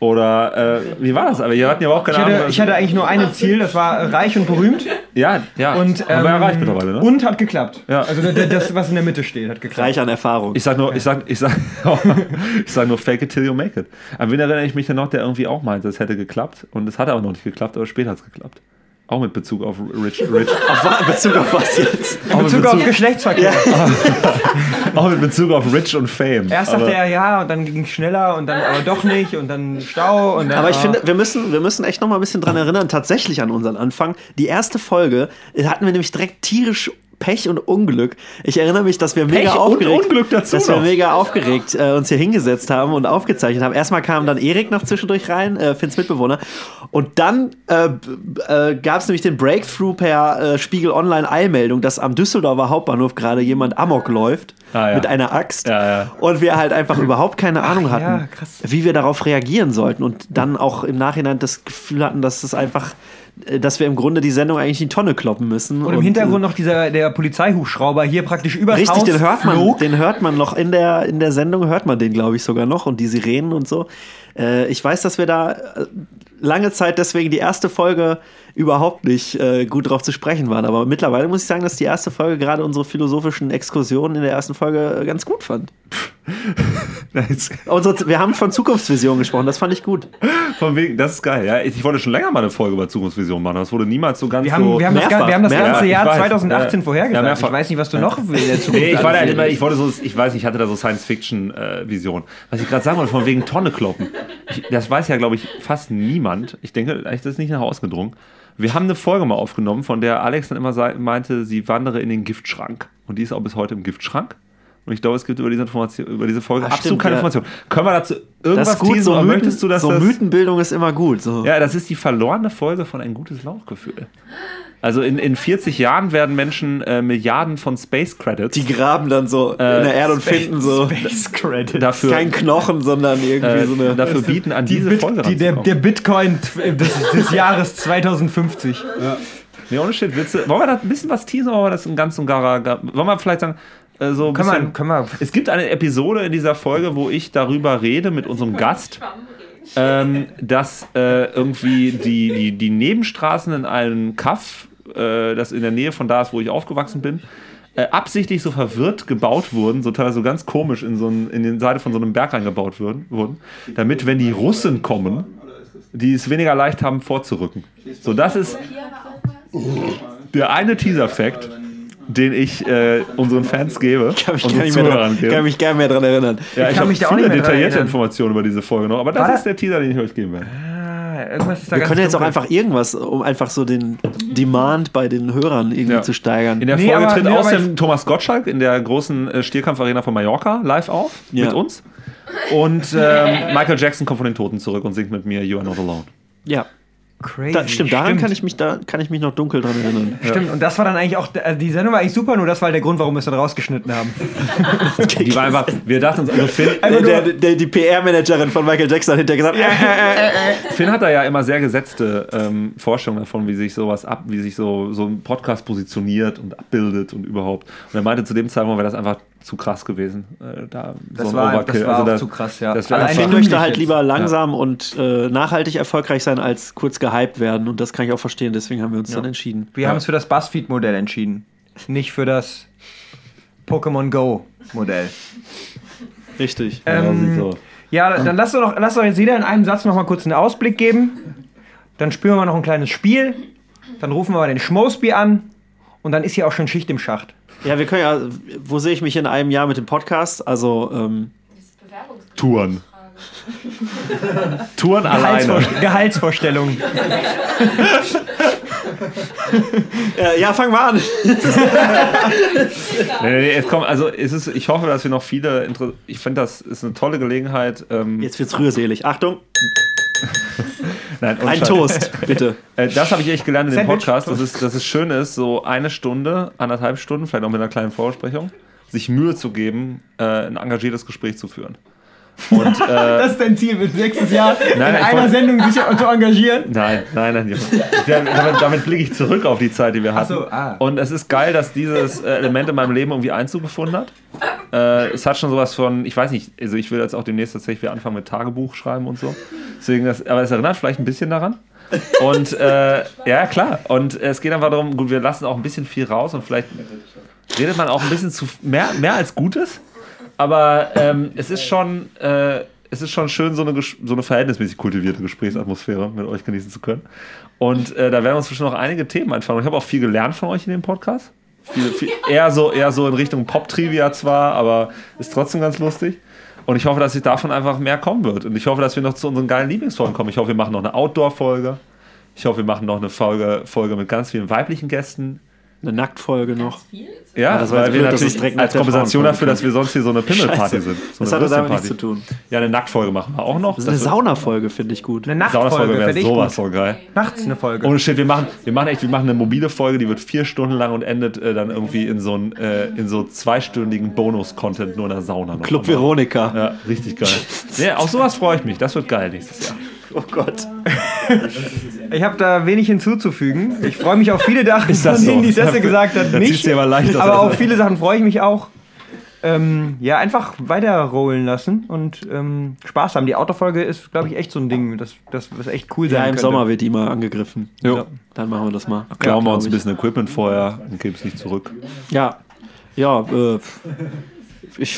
Oder äh, wie war das? Aber ihr hatten ja auch keine Ich Ahnung. hatte, ich hatte eigentlich nur ein Ziel, das war reich und berühmt. ja, ja. Und, ähm, erreicht mittlerweile, ne? Und hat geklappt. Ja. Also das, das, was in der Mitte steht, hat geklappt. Reich an Erfahrung. Ich sag nur, ich sag, ich sag, [laughs] ich sag nur fake it till you make it. An wen erinnere ich mich denn noch, der irgendwie auch meinte, es hätte geklappt und es hat aber noch nicht geklappt, aber später hat es geklappt. Auch mit Bezug auf Rich, Rich. [laughs] Auf Bezug auf was jetzt? In Bezug auf Geschlechtsverkehr. [laughs] auch mit Bezug auf Rich und Fame. Erst aber, sagte er ja und dann ging es schneller und dann aber doch nicht und dann Stau und dann. Aber ich ah. finde, wir müssen, wir müssen echt noch mal ein bisschen dran erinnern, tatsächlich an unseren Anfang. Die erste Folge äh, hatten wir nämlich direkt tierisch Pech und Unglück. Ich erinnere mich, dass wir mega und aufgeregt, dass wir noch. mega aufgeregt äh, uns hier hingesetzt haben und aufgezeichnet haben. Erstmal kam dann Erik noch zwischendurch rein, äh, Finns Mitbewohner. Und dann äh, äh, gab es nämlich den Breakthrough per äh, Spiegel Online Eilmeldung, dass am Düsseldorfer Hauptbahnhof gerade jemand Amok läuft Ah, ja. mit einer Axt. Ja, ja. Und wir halt einfach [laughs] überhaupt keine Ahnung hatten, ja, krass. wie wir darauf reagieren sollten und dann auch im Nachhinein das Gefühl hatten, dass es einfach, äh, dass wir im Grunde die Sendung eigentlich in die Tonne kloppen müssen. Und im Hintergrund noch dieser der Polizeihubschrauber hier praktisch äh, übers Richtig, Haus den hört man, flog. den hört man noch in der, in der Sendung, hört man den, glaube ich, sogar noch und die Sirenen und so. Äh, ich weiß, dass wir da äh, lange Zeit deswegen die erste Folge überhaupt nicht äh, gut drauf zu sprechen waren. Aber mittlerweile muss ich sagen, dass die erste Folge gerade unsere philosophischen Exkursionen in der ersten Folge äh, ganz gut fand. [laughs] Unsere, wir haben von Zukunftsvision gesprochen, das fand ich gut. Von wegen, das ist geil. Ja, ich, wollte schon länger mal eine Folge über Zukunftsvision machen. Das wurde niemals so ganz Wir haben, so. wir haben das, Mehrfach, ga- wir haben das mehrfach. ganze Ja, Jahr weiß. 2018 Ja. vorhergesagt. Ja, ich weiß nicht, was du noch in der Zukunft [laughs] Nee, ich war da immer, ich wollte so, ich weiß nicht, ich hatte da so Science-Fiction-Vision. Was ich gerade sagen wollte, von wegen Tonne kloppen. Ich, das weiß ja, glaube ich, fast niemand. Ich denke, das ist nicht nach Hause gedrungen. Wir haben eine Folge mal aufgenommen, von der Alex dann immer meinte, sie wandere in den Giftschrank. Und die ist auch bis heute im Giftschrank. Und ich glaube, es gibt über diese, Information, über diese Folge Ah, absolut stimmt, keine ja. Information. Können wir dazu irgendwas gut, teasen so, oder Mythen, möchtest du, dass so das... Mythenbildung ist immer gut. So. Ja, das ist die verlorene Folge von ein gutes Lauchgefühl. Also in, in 40 Jahren werden Menschen äh, Milliarden von Space Credits. Die graben dann so in der Erde und finden so dafür, kein Knochen, sondern irgendwie äh, so eine. dafür bieten, an Die diese Bit, Folge die, der, der Bitcoin t- des, des Jahres 2050. Nee, ohne Shit, willst du, wollen wir da ein bisschen was teasen oder wollen wir das ein ganz und garer, gar- wollen wir vielleicht sagen, äh, so ein Können wir- bisschen. können wir- Es gibt eine Episode in dieser Folge, wo ich darüber rede mit unserem Gast, ähm, dass äh, irgendwie die, die, die Nebenstraßen in einem Kaff, äh, das in der Nähe von da ist, wo ich aufgewachsen bin, äh, absichtlich so verwirrt gebaut wurden, so teilweise so ganz komisch in, so ein, in den Seite von so einem Berg reingebaut wurden, wurden, damit, wenn die Russen kommen, die es weniger leicht haben, vorzurücken. So, das ist der eine Teaser-Fact, den ich äh, unseren Fans gebe, Kann mich, unseren gar nicht mehr Zuhörern dran, gebe. kann mich gar nicht mehr dran erinnern. Ja, ich, kann habe mich da auch viele nicht mehr detaillierte erinnern. Informationen über diese Folge noch, aber das War ist der Teaser, den ich euch geben werde. Ah, irgendwas ist da Wir können jetzt auch dunkel. einfach irgendwas, um einfach so den Demand bei den Hörern irgendwie Ja. zu steigern. In der Nee, Folge aber- tritt nee, außerdem Thomas Gottschalk in der großen äh, Stierkampfarena von Mallorca live auf Ja. mit uns. Und ähm, Michael Jackson kommt von den Toten zurück und singt mit mir You Are Not Alone. Ja. Crazy. Da, stimmt, daran Stimmt. kann ich mich da kann ich mich noch dunkel dran erinnern. Stimmt, und das war dann eigentlich auch, also die Sendung war eigentlich super, nur das war der Grund, warum wir es dann rausgeschnitten haben. [laughs] Die war einfach, wir dachten uns, also Finn, [laughs] Der, der, der, die PR-Managerin von Michael Jackson hat hinterher gesagt, äh, äh, äh, äh. Finn hat da ja immer sehr gesetzte ähm, Vorstellungen davon, wie sich sowas ab, wie sich so, so ein Podcast positioniert und abbildet und überhaupt. Und er meinte, zu dem Zeitpunkt wäre das einfach zu krass gewesen. Äh, da, Das so war- Overkill. das war also auch da, zu krass, ja. Das wäre Allein Ich möchte halt jetzt. lieber langsam und äh, nachhaltig erfolgreich sein, als kurz gehypt werden. Und das kann ich auch verstehen, deswegen haben wir uns dann entschieden. Wir haben uns für das BuzzFeed-Modell entschieden, nicht für das Pokémon Go-Modell. Richtig. Ähm, ja, dann lass doch, noch, lass doch jetzt jeder in einem Satz noch mal kurz einen Ausblick geben. Dann spielen wir noch ein kleines Spiel. Dann rufen wir mal den Schmosby an. Und dann ist hier auch schon Schicht im Schacht. Ja, wir können ja, wo sehe ich mich in einem Jahr mit dem Podcast? Also, ähm, Touren. [laughs] Touren alleine. Gehaltsvor Gehaltsvorstellungen. äh, [laughs] ja, fang mal an. [laughs] Nee, nee, nee, es kommt, also es ist, ich hoffe, dass wir noch viele, Inter ich finde, das ist eine tolle Gelegenheit. Ähm, Jetzt wird's rührselig. Achtung. Nein, Ein. Toast, bitte. [laughs] Äh, Das habe ich echt gelernt in dem Sandwich? Podcast, dass es, dass es schön ist, so eine Stunde, anderthalb Stunden, vielleicht auch mit einer kleinen Vorbesprechung, sich Mühe zu geben, äh, ein engagiertes Gespräch zu führen. Und, [laughs] äh, Das ist dein Ziel, bis nächstes Jahr Nein, in einer Sendung sich zu engagieren. Nein, nein, nein. Damit, damit, damit blicke ich zurück auf die Zeit, die wir hatten. so, ah. Und es ist geil, dass dieses äh, Element in meinem Leben irgendwie Einzug gefunden hat. Äh, es hat schon sowas von, ich weiß nicht, also ich will jetzt auch demnächst tatsächlich wieder anfangen mit Tagebuch schreiben und so. Deswegen, das, aber es erinnert vielleicht ein bisschen daran. Und äh, ja, klar. Und es geht einfach darum, gut, wir lassen auch ein bisschen viel raus und vielleicht redet man auch ein bisschen zu mehr, mehr als Gutes. Aber ähm, es ist schon, äh, es ist schon schön, so eine, so eine verhältnismäßig kultivierte Gesprächsatmosphäre mit euch genießen zu können. Und äh, da werden uns bestimmt noch einige Themen einfallen. Ich habe auch viel gelernt von euch in dem Podcast. Viel, viel, eher, so, eher so in Richtung Pop-Trivia zwar, aber ist trotzdem ganz lustig. Und ich hoffe, dass sich davon einfach mehr kommen wird. Und ich hoffe, dass wir noch zu unseren geilen Lieblingsfolgen kommen. Ich hoffe, wir machen noch eine Outdoor-Folge. Ich hoffe, wir machen noch eine Folge, Folge mit ganz vielen weiblichen Gästen. Eine Nacktfolge noch. Ja, Ah, das war weil wir natürlich als Kompensation dafür, dass wir sonst hier so eine Pimmelparty sind. So Das hatte damit nichts zu tun. Ja, eine Nacktfolge machen wir auch noch. Das ist eine Saunafolge, finde ich gut. Eine Saunafolge Nachtfolge wäre sowas so geil. Nachts eine Folge. Ohne Shit, wir machen, wir machen echt, wir machen eine mobile Folge, die wird vier Stunden lang und endet äh, dann irgendwie in so, ein, äh, in so zweistündigen Bonus-Content nur in der Sauna. noch. Club Veronika. Ja, richtig geil. Ja, auf sowas freue ich mich. Das wird geil nächstes Jahr. Oh Gott. [laughs] Ich habe da wenig hinzuzufügen. Ich freue mich auf viele Sachen, Ist das von denen so? die Sesse gesagt hat, nicht. aber aber auf viele Sachen freue ich mich auch. Ähm, ja, einfach weiterrollen lassen und ähm, Spaß haben. Die Autofolge ist, glaube ich, echt so ein Ding, das, das was echt cool sein Ja, im könnte. Sommer wird die mal angegriffen. Jo. Ja, dann machen wir das mal. Klauen wir uns ein bisschen Equipment vorher und geben es nicht zurück. Ja, ja. Äh, ich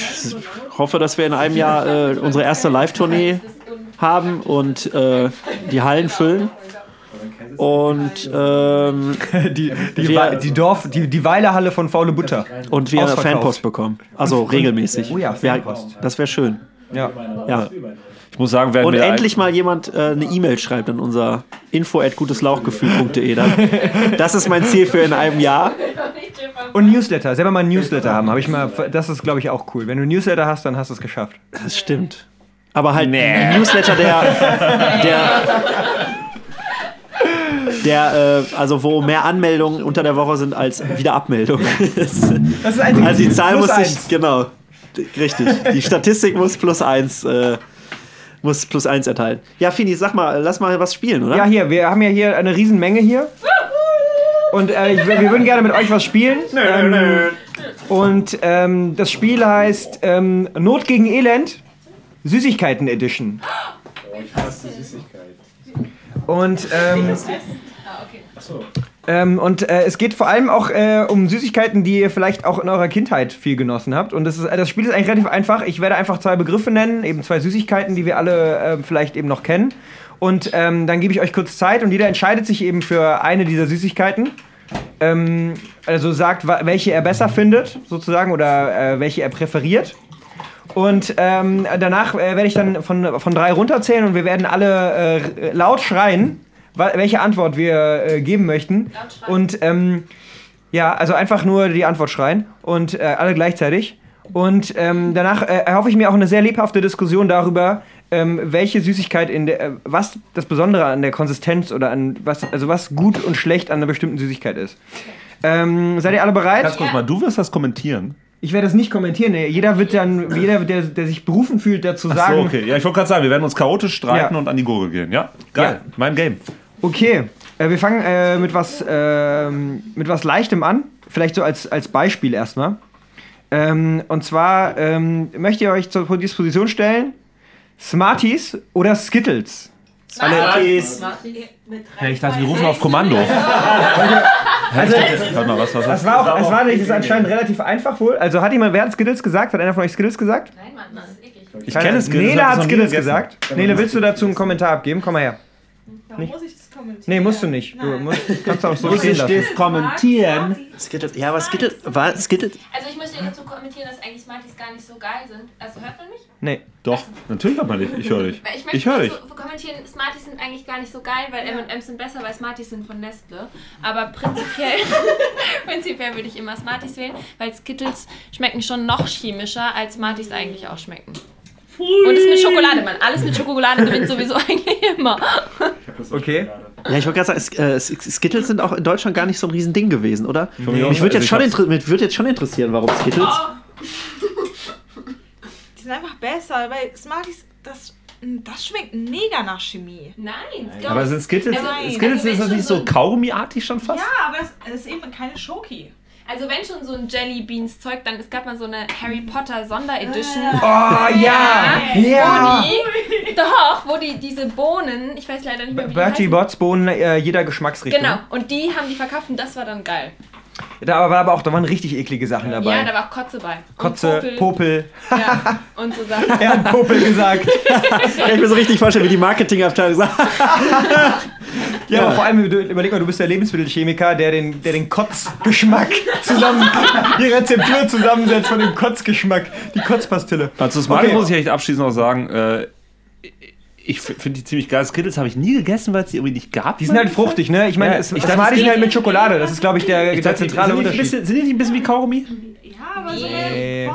hoffe, dass wir in einem Jahr äh, unsere erste Live-Tournee haben und äh, die Hallen füllen. Und ähm, [laughs] die, die, wir- die Dorf, die, die Weilerhalle von Faule Butter. und wir. Fanpost bekommen. Also [laughs] regelmäßig. Oh ja, Fanpost. Das wäre schön. Ja. Ja. Ich muss sagen, werden Und wir endlich mal jemand äh, eine E-Mail schreibt an unser info at guteslauchgefühl.de. Dann- Das ist mein Ziel für in einem Jahr. Und Newsletter, selber mal ein Newsletter haben, habe ich mal. Das ist, glaube ich, auch cool. Wenn du ein Newsletter hast, dann hast du es geschafft. Das stimmt. Aber halt ein Newsletter, der, der, der äh, also wo mehr Anmeldungen unter der Woche sind als wieder Abmeldungen. Das ist das [laughs] einzige also die Ziel. Zahl Plus muss sich, genau, richtig. Die Statistik muss plus eins, äh, muss plus eins erteilen. Ja, Fini, sag mal, lass mal was spielen, oder? Ja, hier, wir haben ja hier eine Riesenmenge hier. Und äh, wir würden gerne mit euch was spielen. Ähm, Und ähm, das Spiel heißt ähm, Not gegen Elend, Süßigkeiten Edition. Ich hasse Süßigkeiten. Und ähm, Achso. Ähm, und äh, es geht vor allem auch äh, um Süßigkeiten, die ihr vielleicht auch in eurer Kindheit viel genossen habt. Und das, ist, das Spiel ist eigentlich relativ einfach. Ich werde einfach zwei Begriffe nennen, eben zwei Süßigkeiten, die wir alle äh, vielleicht eben noch kennen. Und ähm, dann gebe ich euch kurz Zeit und jeder entscheidet sich eben für eine dieser Süßigkeiten. Ähm, also sagt, welche er besser findet, sozusagen, oder äh, welche er präferiert. Und ähm, danach äh, werde ich dann von, von drei runterzählen und wir werden alle äh, laut schreien, welche Antwort wir äh, geben möchten. Und ähm, ja, also einfach nur die Antwort schreien und äh, alle gleichzeitig. Und ähm, danach äh, erhoffe ich mir auch eine sehr lebhafte Diskussion darüber, ähm, welche Süßigkeit in der, äh, was das Besondere an der Konsistenz oder an was, also was gut und schlecht an einer bestimmten Süßigkeit ist. Ähm, seid ihr alle bereit? Ganz kurz mal, du wirst das kommentieren. Ich werde das nicht kommentieren. nee. Jeder wird dann, jeder, der, der sich berufen fühlt, dazu Ach sagen. so, okay. Ja, ich wollte gerade sagen, wir werden uns chaotisch streiten Ja. und an die Gurgel gehen. Ja, geil. Mein Game. Okay, äh, wir fangen äh, mit, was, ähm, mit was Leichtem an. Vielleicht so als, als Beispiel erstmal. Ähm, und zwar ähm, möchte ich euch zur Disposition stellen: Smarties oder Skittles? Smarties. Hey, ich dachte, wir rufen auf Kommando. [laughs] Also, Warte mal, was, was, was? das war auch, es war nicht, das ist anscheinend relativ einfach wohl. Also hat jemand, wer hat Skittles gesagt? Hat einer von euch Skittles gesagt? Nein, Mann, das ist eklig. Ich kenne Skittles, Nele hat Skittles gesagt. Nele, willst du dazu einen Kommentar abgeben? Komm mal her. Warum muss ich kommentieren? Nee, musst du nicht. Du musst, kannst auch so stehen ich lassen. das kommentieren? Skittles, ja, aber Skittles, war Skittles, Also ich möchte dazu kommentieren, dass eigentlich Smarties gar nicht so geil sind. Also hört man mich? Nee. Doch, natürlich hört man dich. Ich höre dich. Ich möchte Ich höre dich. dazu kommentieren, Smarties sind eigentlich gar nicht so geil, weil M&M's sind besser, weil Smarties sind von Nestle. Aber prinzipiell, [laughs] prinzipiell würde ich immer Smarties wählen, weil Skittles schmecken schon noch chemischer, als Smarties eigentlich auch schmecken. Und es mit Schokolade, Mann. Alles mit Schokolade gewinnt sowieso [laughs] eigentlich immer. Okay. Ja, ich wollte gerade sagen, äh, Skittles sind auch in Deutschland gar nicht so ein Riesending gewesen, oder? Aus- Mich würde also jetzt, mich würd jetzt schon interessieren, warum Skittles. Die sind einfach besser, weil Smarties, das, das schmeckt mega nach Chemie. Nein, Aber sind Skittles, Nein. Skittles Also ist das nicht so so Kaugummi-artig schon fast? Ja, aber es ist eben keine Schoki. Also wenn schon so ein Jelly Beans Zeug, dann es gab mal so eine Harry Potter Sonderedition. Oh, ja. Ja. Wo die, doch, wo die diese Bohnen, ich weiß leider nicht mehr wie die Bertie. Bots, Bohnen äh, jeder Geschmacksrichtung. Genau, und die haben die verkauft und das war dann geil. Da war aber auch, da waren richtig eklige Sachen dabei. Ja, da war auch Kotze bei. Und Kotze, Popel. Ja, und so Sachen. [laughs] Er hat Popel gesagt. [laughs] Kann ich mir so richtig vorstellen, wie die Marketingabteilung sagt. Ja, aber vor allem, überleg mal, du bist der Lebensmittelchemiker, der den, der den Kotzgeschmack zusammen, die Rezeptur zusammensetzt von dem Kotzgeschmack, die Kotzpastille. Also das Mal Okay. muss ich echt abschließend noch sagen, äh, ich finde die ziemlich geil. Skittles habe ich nie gegessen, weil es die irgendwie nicht gab. Die sind halt fruchtig, ne? Ich meine, Ja, es- ich das es- sind halt mit Schokolade. Das ist, glaube ich, der, Ich der dachte, zentrale sind die Unterschied. bisschen- Sind die nicht ein bisschen wie Kaugummi? Ja, aber so Nee.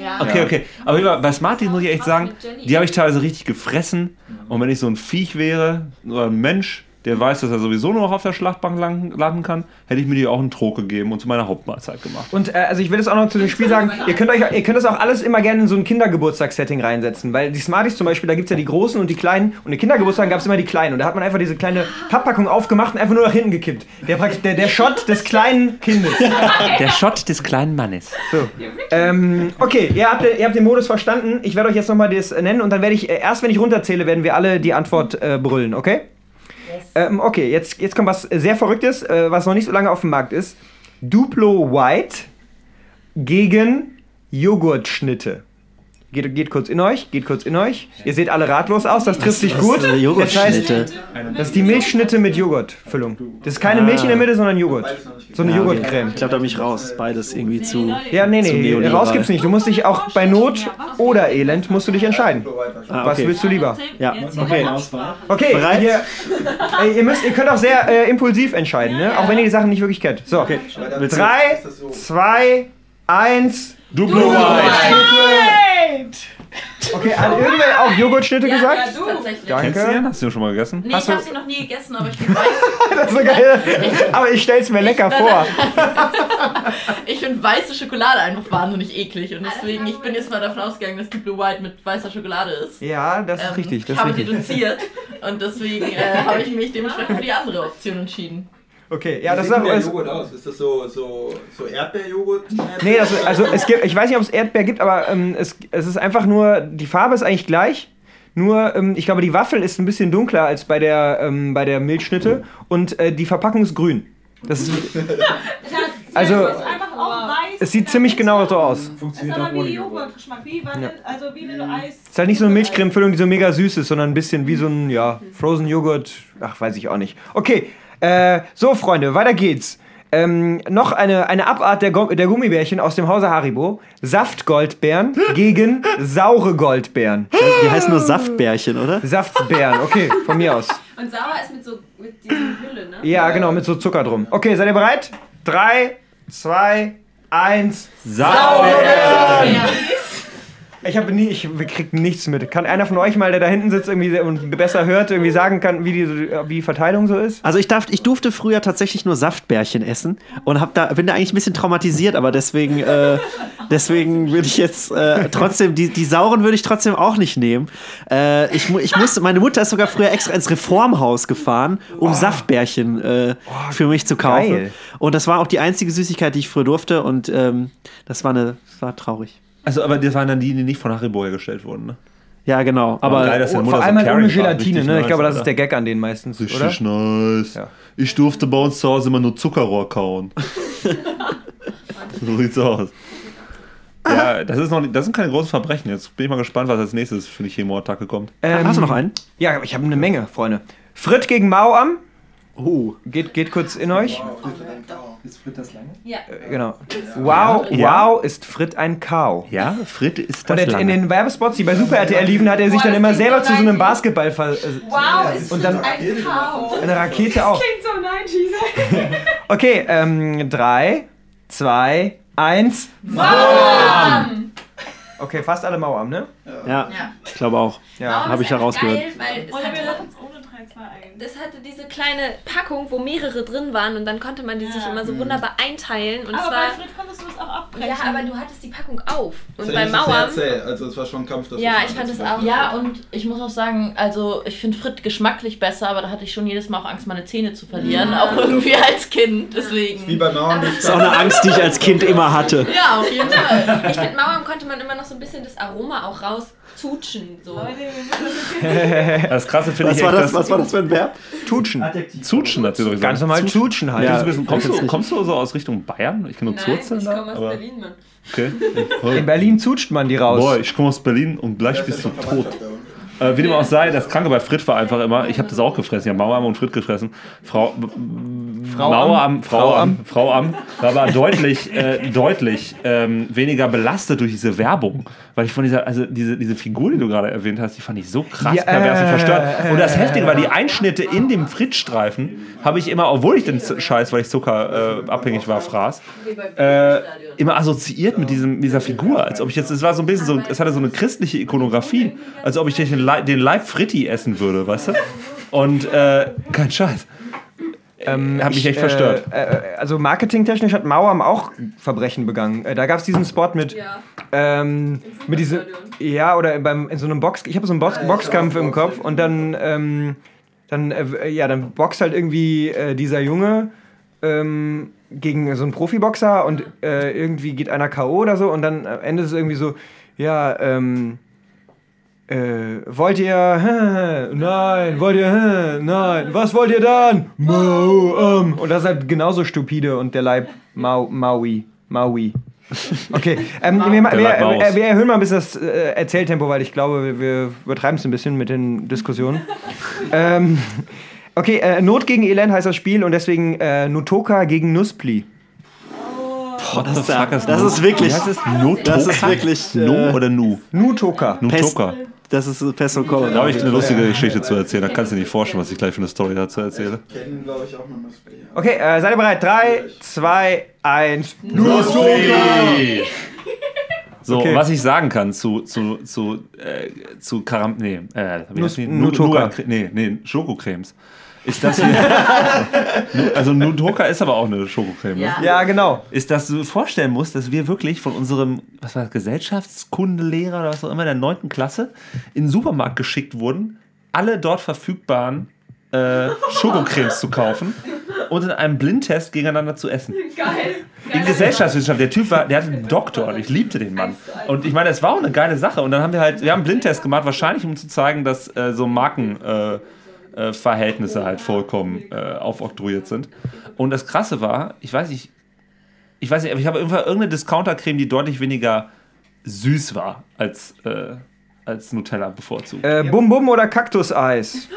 Ja. Okay, okay. Aber bei Smarties muss ich echt sagen, die habe ich teilweise richtig gefressen. Und wenn ich so ein Viech wäre, oder ein Mensch, der weiß, dass er sowieso nur noch auf der Schlachtbank landen kann, hätte ich mir die auch einen Trog gegeben und zu meiner Hauptmahlzeit gemacht. Und äh, also ich will das auch noch zu dem Spiel sagen, ihr könnt euch, ihr könnt das auch alles immer gerne in so ein Kindergeburtstagssetting reinsetzen, weil die Smarties zum Beispiel, da gibt es ja die großen und die kleinen und in Kindergeburtstagen gab es immer die kleinen und da hat man einfach diese kleine Papppackung aufgemacht und einfach nur nach hinten gekippt. Der, praktisch- der, der Shot des kleinen Kindes. [laughs] Der Shot des kleinen Mannes. So. Ähm, okay, ihr habt, ihr habt den Modus verstanden. Ich werde euch jetzt nochmal das nennen und dann werde ich, äh, erst wenn ich runterzähle, werden wir alle die Antwort äh, brüllen, okay? Ähm, okay, jetzt, jetzt kommt was sehr Verrücktes, äh, was noch nicht so lange auf dem Markt ist. Duplo White gegen Joghurtschnitte. Geht, geht kurz in euch, geht kurz in euch. Ihr seht alle ratlos aus, das trifft sich was gut. ist, äh, Das heißt, Joghurtschnitte? das ist die Milchschnitte mit Joghurtfüllung. Das ist keine Ah. Milch in der Mitte, sondern Joghurt. So eine Ja, okay. Joghurtcreme. Ich glaube, da bin ich raus. Beides irgendwie zu. Ja, nee, nee, raus gibt's nicht. Du musst dich auch bei Not oder Elend musst du dich entscheiden. Ah, Was okay. willst du lieber? Ja, okay. Okay, Bereit? Ihr, ey, ihr, müsst, ihr könnt auch sehr äh, impulsiv entscheiden, ne? auch wenn ihr die Sachen nicht wirklich kennt. So, du- drei, zwei, eins. Duplo Okay, hat irgendwer auch Joghurtschnitte gesagt? Ja, du. Tatsächlich. Danke. Kennst du den? Hast du schon mal gegessen? Nee, Hast ich du- habe sie noch nie gegessen, aber ich finde weiß, [laughs] Das ist so geil. Aber ich stell's mir lecker vor. [laughs] ich find weiße Schokolade einfach wahnsinnig eklig und deswegen, ich bin jetzt mal davon ausgegangen, dass die Blue White mit weißer Schokolade ist. Ja, das ist Ähm, richtig. Das ich habe richtig. reduziert und deswegen äh, [laughs] habe ich mich dementsprechend für die andere Option entschieden. Okay, ja, Wie das sieht ist denn der auch. Joghurt aus? Ist das so, so, so Erdbeerjoghurt? Nee, das, also es gibt, ich weiß nicht, ob es Erdbeer gibt, aber ähm, es, es ist einfach nur, die Farbe ist eigentlich gleich. Nur, ähm, ich glaube, die Waffel ist ein bisschen dunkler als bei der, ähm, bei der Milchschnitte und äh, die Verpackung ist grün. Das ist, [laughs] also, ist einfach auch weiß. es sieht ziemlich genau so aus. ist aber wie Joghurtgeschmack. Wie, wenn, Ja. also wie wenn du Eis. Es ist halt nicht so eine Milchcreme-Füllung, die so mega süß ist, sondern ein bisschen wie so ein, ja, Frozen Joghurt. Ach, weiß ich auch nicht. Okay, äh, so, Freunde, weiter geht's. Ähm, noch eine, eine Abart der, der Gummibärchen aus dem Hause Haribo. Saftgoldbeeren gegen saure Goldbeeren. Die heißen nur Saftbärchen, oder? Saftbeeren, okay, von mir aus. [laughs] Und sauer ist mit so mit dieser Hülle, ne? Ja, genau, mit so Zucker drum. Okay, seid ihr bereit? Drei, zwei, eins. Sauerbeeren! Ich habe nie, ich krieg nichts mit. Kann einer von euch mal, der da hinten sitzt irgendwie und besser hört, irgendwie sagen kann, wie die, wie die Verteilung so ist? Also ich, darf, ich durfte früher tatsächlich nur Saftbärchen essen und hab da, bin da eigentlich ein bisschen traumatisiert, aber deswegen, äh, deswegen würde ich jetzt äh, trotzdem, die, die sauren würde ich trotzdem auch nicht nehmen. Äh, ich, ich musste, meine Mutter ist sogar früher extra ins Reformhaus gefahren, um Saftbärchen äh, für mich zu kaufen. geil. Und das war auch die einzige Süßigkeit, die ich früher durfte und ähm, das war eine, das war traurig. Also, aber das waren dann die, die nicht von Haribo hergestellt wurden, ne? Ja, genau. Aber geil, dass Oh, vor allem halt ohne. Gelatine, ne? Ich nice, glaube, das ist der Gag an denen meistens, oder? Richtig nice. Ich durfte bei uns zu Hause immer nur Zuckerrohr kauen. [laughs] so sieht's aus. Ja, das, ist noch, nicht- das sind keine großen Verbrechen. Jetzt bin ich mal gespannt, was als nächstes für eine Chemoattacke kommt. Ähm, Hast du noch einen? Ja, ich habe eine Menge, Freunde. Frit gegen Mauam. Oh. Geht, geht kurz in euch. Ist Frit das lange? Ja. Äh, Genau. Wow, Ja. wow, ist Frit ein Kau. Ja, Frit ist Und das in lange. den Werbespots, die bei Super RTL liefen, hat er sich Boah, dann das immer selber so zu so einem 90s. Basketball ver... äh, Wow, ist und dann ein Kau. eine Rakete auch. Klingt so 90s. [laughs] Okay, ähm, drei, zwei, eins. Mauam! Okay, fast alle Mauam, ne? Ja, ich glaube auch. Ja, habe ich herausgehört. Geil, weil es Oder es 3, 2, 1. das hatte diese kleine Packung, wo mehrere drin waren und dann konnte man die sich immer so wunderbar einteilen. Und Aber zwar, bei Frit konntest du das auch abbrechen. ja, aber du hattest die Packung auf. Und bei ist sehr Mauern, zäh. Also es war schon ein Kampf. das ja, ich fand machen. auch. Ja, und ich muss auch sagen, also ich finde Frit geschmacklich besser, aber da hatte ich schon jedes Mal auch Angst, meine Zähne zu verlieren. Ja. Auch irgendwie als Kind. Deswegen. Wie bei Mauern Das ist auch eine Angst, die ich als Kind immer hatte. Ja, auf jeden Fall. Ich finde, Mauern konnte man immer noch so ein bisschen das Aroma auch rauszutschen. So. [laughs] Das krasse finde Was ich war echt, das, was war das für ein Verb? Tutschen. Zutschen hat sie doch gesagt. Ganz normal Tutschen halt. Ja, Ja, kommst, du, kommst du so aus Richtung Bayern? Ich kenne nur Zurzeln ich komme aus aber- Berlin, Mann. Okay. [laughs] In Berlin zutscht man die raus. Boah, ich komme aus Berlin und gleich bist du tot. Äh, wie dem auch sei, das Kranke bei Frit war einfach immer, ich habe das auch gefressen, ich habe Mauerarm und Frit gefressen. Frau, Frau Mauerarm, Am, Frau Frau Am, Am. Frau Am war aber deutlich, äh, deutlich ähm, weniger belastet durch diese Werbung. Weil ich von dieser, also diese, diese Figur, die du gerade erwähnt hast, die fand ich so krass Ja, pervers und verstört. Und das Heftige war, die Einschnitte in dem Frit-Streifen habe ich immer, obwohl ich den Scheiß, weil ich zuckerabhängig äh, abhängig war, fraß, äh, immer assoziiert mit diesem, dieser Figur. Als ob ich jetzt, es war so ein bisschen so, es hatte so eine christliche Ikonografie, als ob ich den, Leib- den Leib Fritti essen würde, weißt du? Und äh, kein Scheiß. Ähm, Hat mich ich, echt verstört. Äh, äh, also marketingtechnisch hat Mauam auch Verbrechen begangen. Äh, da gab es diesen Spot mit, ähm, mit diese, ja oder beim in so einem Box, ich habe so einen Box, Boxkampf im Kopf und dann, ähm, dann, äh, ja, dann boxt halt irgendwie äh, dieser Junge ähm, gegen so einen Profiboxer und äh, irgendwie geht einer K.O. oder so und dann am Ende ist es irgendwie so, ja, ähm, äh, wollt ihr, [laughs] nein, wollt ihr, [laughs] nein, was wollt ihr dann? Mau, ähm. Und das ist halt genauso stupide und der Leib Mau, Maui, Maui. Okay, ähm, wir, wir, äh, wir erhöhen mal ein bisschen das äh, Erzähltempo, weil ich glaube, wir- wir übertreiben es ein bisschen mit den Diskussionen. [laughs] ähm, okay, äh, Not gegen Elend heißt das Spiel und deswegen äh, Nutoka gegen Nuspli. Boah, das, the ist, fuck ist das Nu? ist wirklich. Wie heißt es? Nutoka? Das ist wirklich. Nu äh, oder Nu? Nutoka. Nutoka. Das ist Pesto Colorado. Da habe ich eine lustige Geschichte zu erzählen. Da kannst du dir nicht vorstellen, was ich gleich für eine Story dazu erzähle. Kennen, glaube ich, auch noch Nussbli. Okay, äh, seid ihr bereit? 3, 2, 1. Nussli! So, Okay. was ich sagen kann zu, zu, zu, äh, zu Karam... Nee, äh? Nutoka. Nee, nee, Schokocremes. Ist das hier... [laughs] Also Nutoka ist aber auch eine Schokocreme. ne? Ja. Ja, genau. Ist, dass du dir vorstellen musst, dass wir wirklich von unserem, was war das, Gesellschaftskundelehrer oder was auch immer, der 9. Klasse, in den Supermarkt geschickt wurden, alle dort verfügbaren äh, [laughs] Schokocremes zu kaufen und in einem Blindtest gegeneinander zu essen. Geil. In Gesellschaftswissenschaft. Der Typ war, der hatte einen Doktor und ich liebte den Mann. Und ich meine, es war auch eine geile Sache. Und dann haben wir halt, wir haben einen Blindtest gemacht, wahrscheinlich um zu zeigen, dass äh, so Markenverhältnisse äh, Verhältnisse halt vollkommen äh, aufoktroyiert sind. Und das Krasse war, ich weiß nicht, ich weiß nicht, aber ich habe irgendwann irgendeine Discounter-Creme, die deutlich weniger süß war als, äh, als Nutella bevorzugt. Äh, Bum Bum oder Kaktuseis?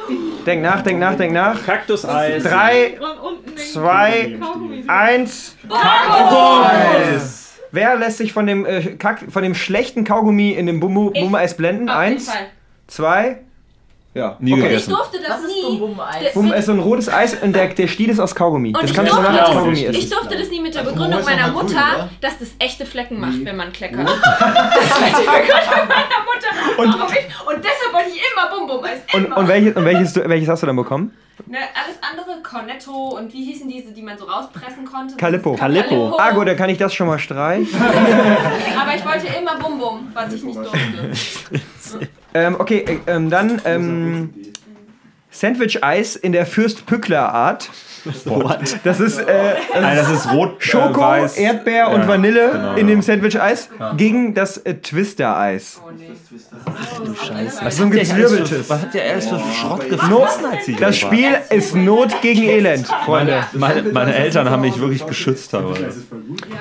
Denk nach, denk nach, denk nach. Kaktuseis. Drei, zwei, eins. Kaktuseis. Wer lässt sich von dem, äh, Kack, von dem schlechten Kaugummi in dem Bum Bum Eis blenden? Auf jeden Eins, Fall. zwei. Ja, Nie okay. Ich durfte das, nie. Das- Bum ist so ein rotes Eis und der, der Stiel ist aus Kaugummi. Und das ich kannst du durfte, nachher als das, Kaugummi essen. ich durfte das nie mit der Aber Begründung meiner grün, Mutter, oder? dass das echte Flecken macht, wenn man kleckert. das war die Begründung [laughs] meiner Mutter. Und- warum ich, und deshalb wollte ich immer Bum Bum Eis. Und, Immer. und, welches, und welches, welches hast du dann bekommen? Ne, alles andere, Cornetto und wie hießen diese, die man so rauspressen konnte? Calippo. Calippo. Ah gut, dann kann ich das schon mal streichen. [laughs] Aber ich wollte immer Bum Bum, was ich nicht durfte. [laughs] ähm, okay, äh, ähm, dann ähm, Sandwich-Eis in der Fürst-Pückler-Art. What? Das ist, äh, Nein, das ist rot, äh, Schoko, weiß. Erdbeer und Ja, Vanille genau, in ja. dem Sandwich-Eis Ja. gegen das äh, Twister-Eis. Du Scheiße. Was so ein gezwirbeltes. Was hat der alles für Schrott gefressen, als sie das Spiel war? ist Not gegen Elend, Freunde. Meine, meine Eltern haben mich wirklich geschützt teilweise.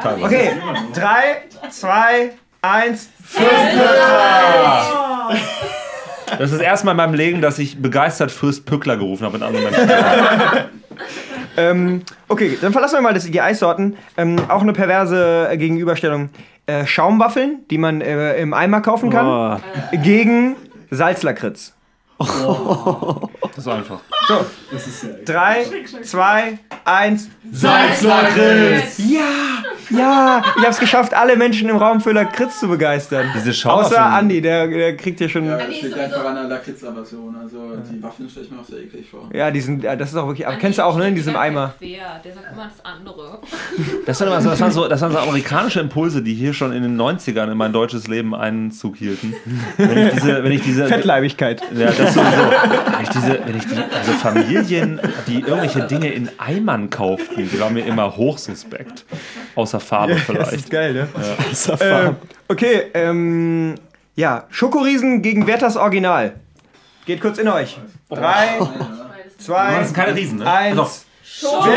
Teilweise. Okay, drei, zwei, eins, [laughs] Das ist das erste Mal in meinem Leben, dass ich begeistert Fürst Pückler gerufen habe mit anderen Menschen. [laughs] ähm, okay, dann verlassen wir mal das, die Eissorten. Ähm, auch eine perverse Gegenüberstellung. Äh, Schaumwaffeln, die man äh, im Eimer kaufen kann, gegen Salzlakritz. Das ist einfach. So, drei, zwei, eins. Salzlakritz! Ja, ja, ich hab's geschafft, alle Menschen im Raum für Lakritz zu begeistern. Diese Schaumwaffeln- Außer Andi, der, der kriegt hier schon. Ja, das liegt einfach an der Lakritzaversion. Also die Waffeln stelle ich mir auch sehr eklig vor. Ja, diesen, ja, das ist auch wirklich. Aber kennst du auch, ne, in diesem Eimer. Wer? Der sagt immer das andere. [laughs] Das waren, immer so, das, waren so, das waren so amerikanische Impulse, die hier schon in den 90ern in mein deutsches Leben Einzug hielten. Wenn ich diese, wenn ich diese Fettleibigkeit. Ja, das sowieso. Wenn ich diese, wenn ich die, also Familien, die irgendwelche Dinge in Eimern kauften, die waren mir immer hochsuspekt. Außer Farbe Ja, vielleicht. Das ist geil, ne? Ja. Außer Farbe. okay, ähm. Ja, Schokoriesen gegen Werthers Original. Geht kurz in euch. Drei, zwei, Das sind keine Riesen, ne? eins. Doch. Schokoriesen!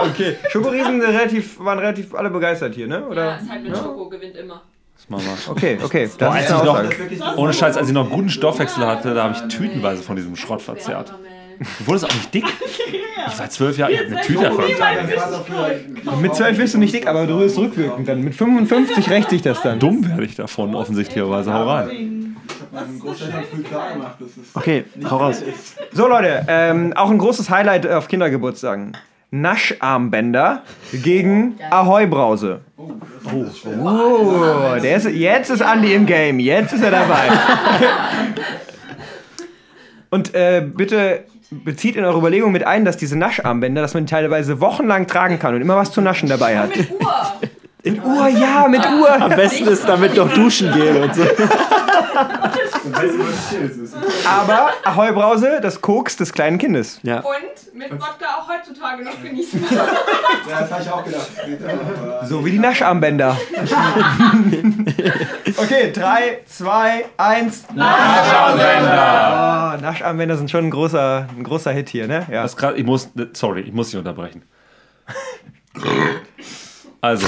okay, Schokoriesen sind relativ, waren relativ alle begeistert hier, ne? Oder? Ja, ist halt mit Schoko, gewinnt immer. Das machen wir. Okay, okay. Boah, Das als ist ich eine noch, ohne Scheiß, als ich noch guten Stoffwechsel hatte, da habe ich tütenweise von diesem Schrott verzehrt. Du wurdest auch nicht dick. Ich war zwölf Jahre, ich habe eine Tüte davon. Mit 12 wirst du nicht dick, aber du wirst rückwirkend dann. Mit 55 rächt sich das dann. Dumm werde ich davon, offensichtlicherweise. Hau rein. Okay, hau raus. So Leute, ähm, auch ein großes Highlight auf Kindergeburtstagen. Nascharmbänder gegen Ahoi-Brause. Oh, der ist, jetzt ist Andi im Game, jetzt ist er dabei. [laughs] Und äh, bitte bezieht in eure Überlegung mit ein, dass diese Nascharmbänder, dass man die teilweise wochenlang tragen kann und immer was zu naschen dabei hat. Mit Uhr. In Uhr, ja, mit Uhr. Am besten ist damit noch duschen gehen und so. [laughs] Aber Ahoi Brause, das Koks des kleinen Kindes. Ja. Und mit Wodka auch heutzutage noch genießen. [laughs] Ja, das habe ich auch gedacht. So wie die Nascharmbänder. [laughs] okay, 3, 2, 1. Nascharmbänder. Oh, Nascharmbänder sind schon ein großer, ein großer Hit hier, ne? Ja. Das grad, ich muss, sorry, ich muss dich unterbrechen. [laughs] Also,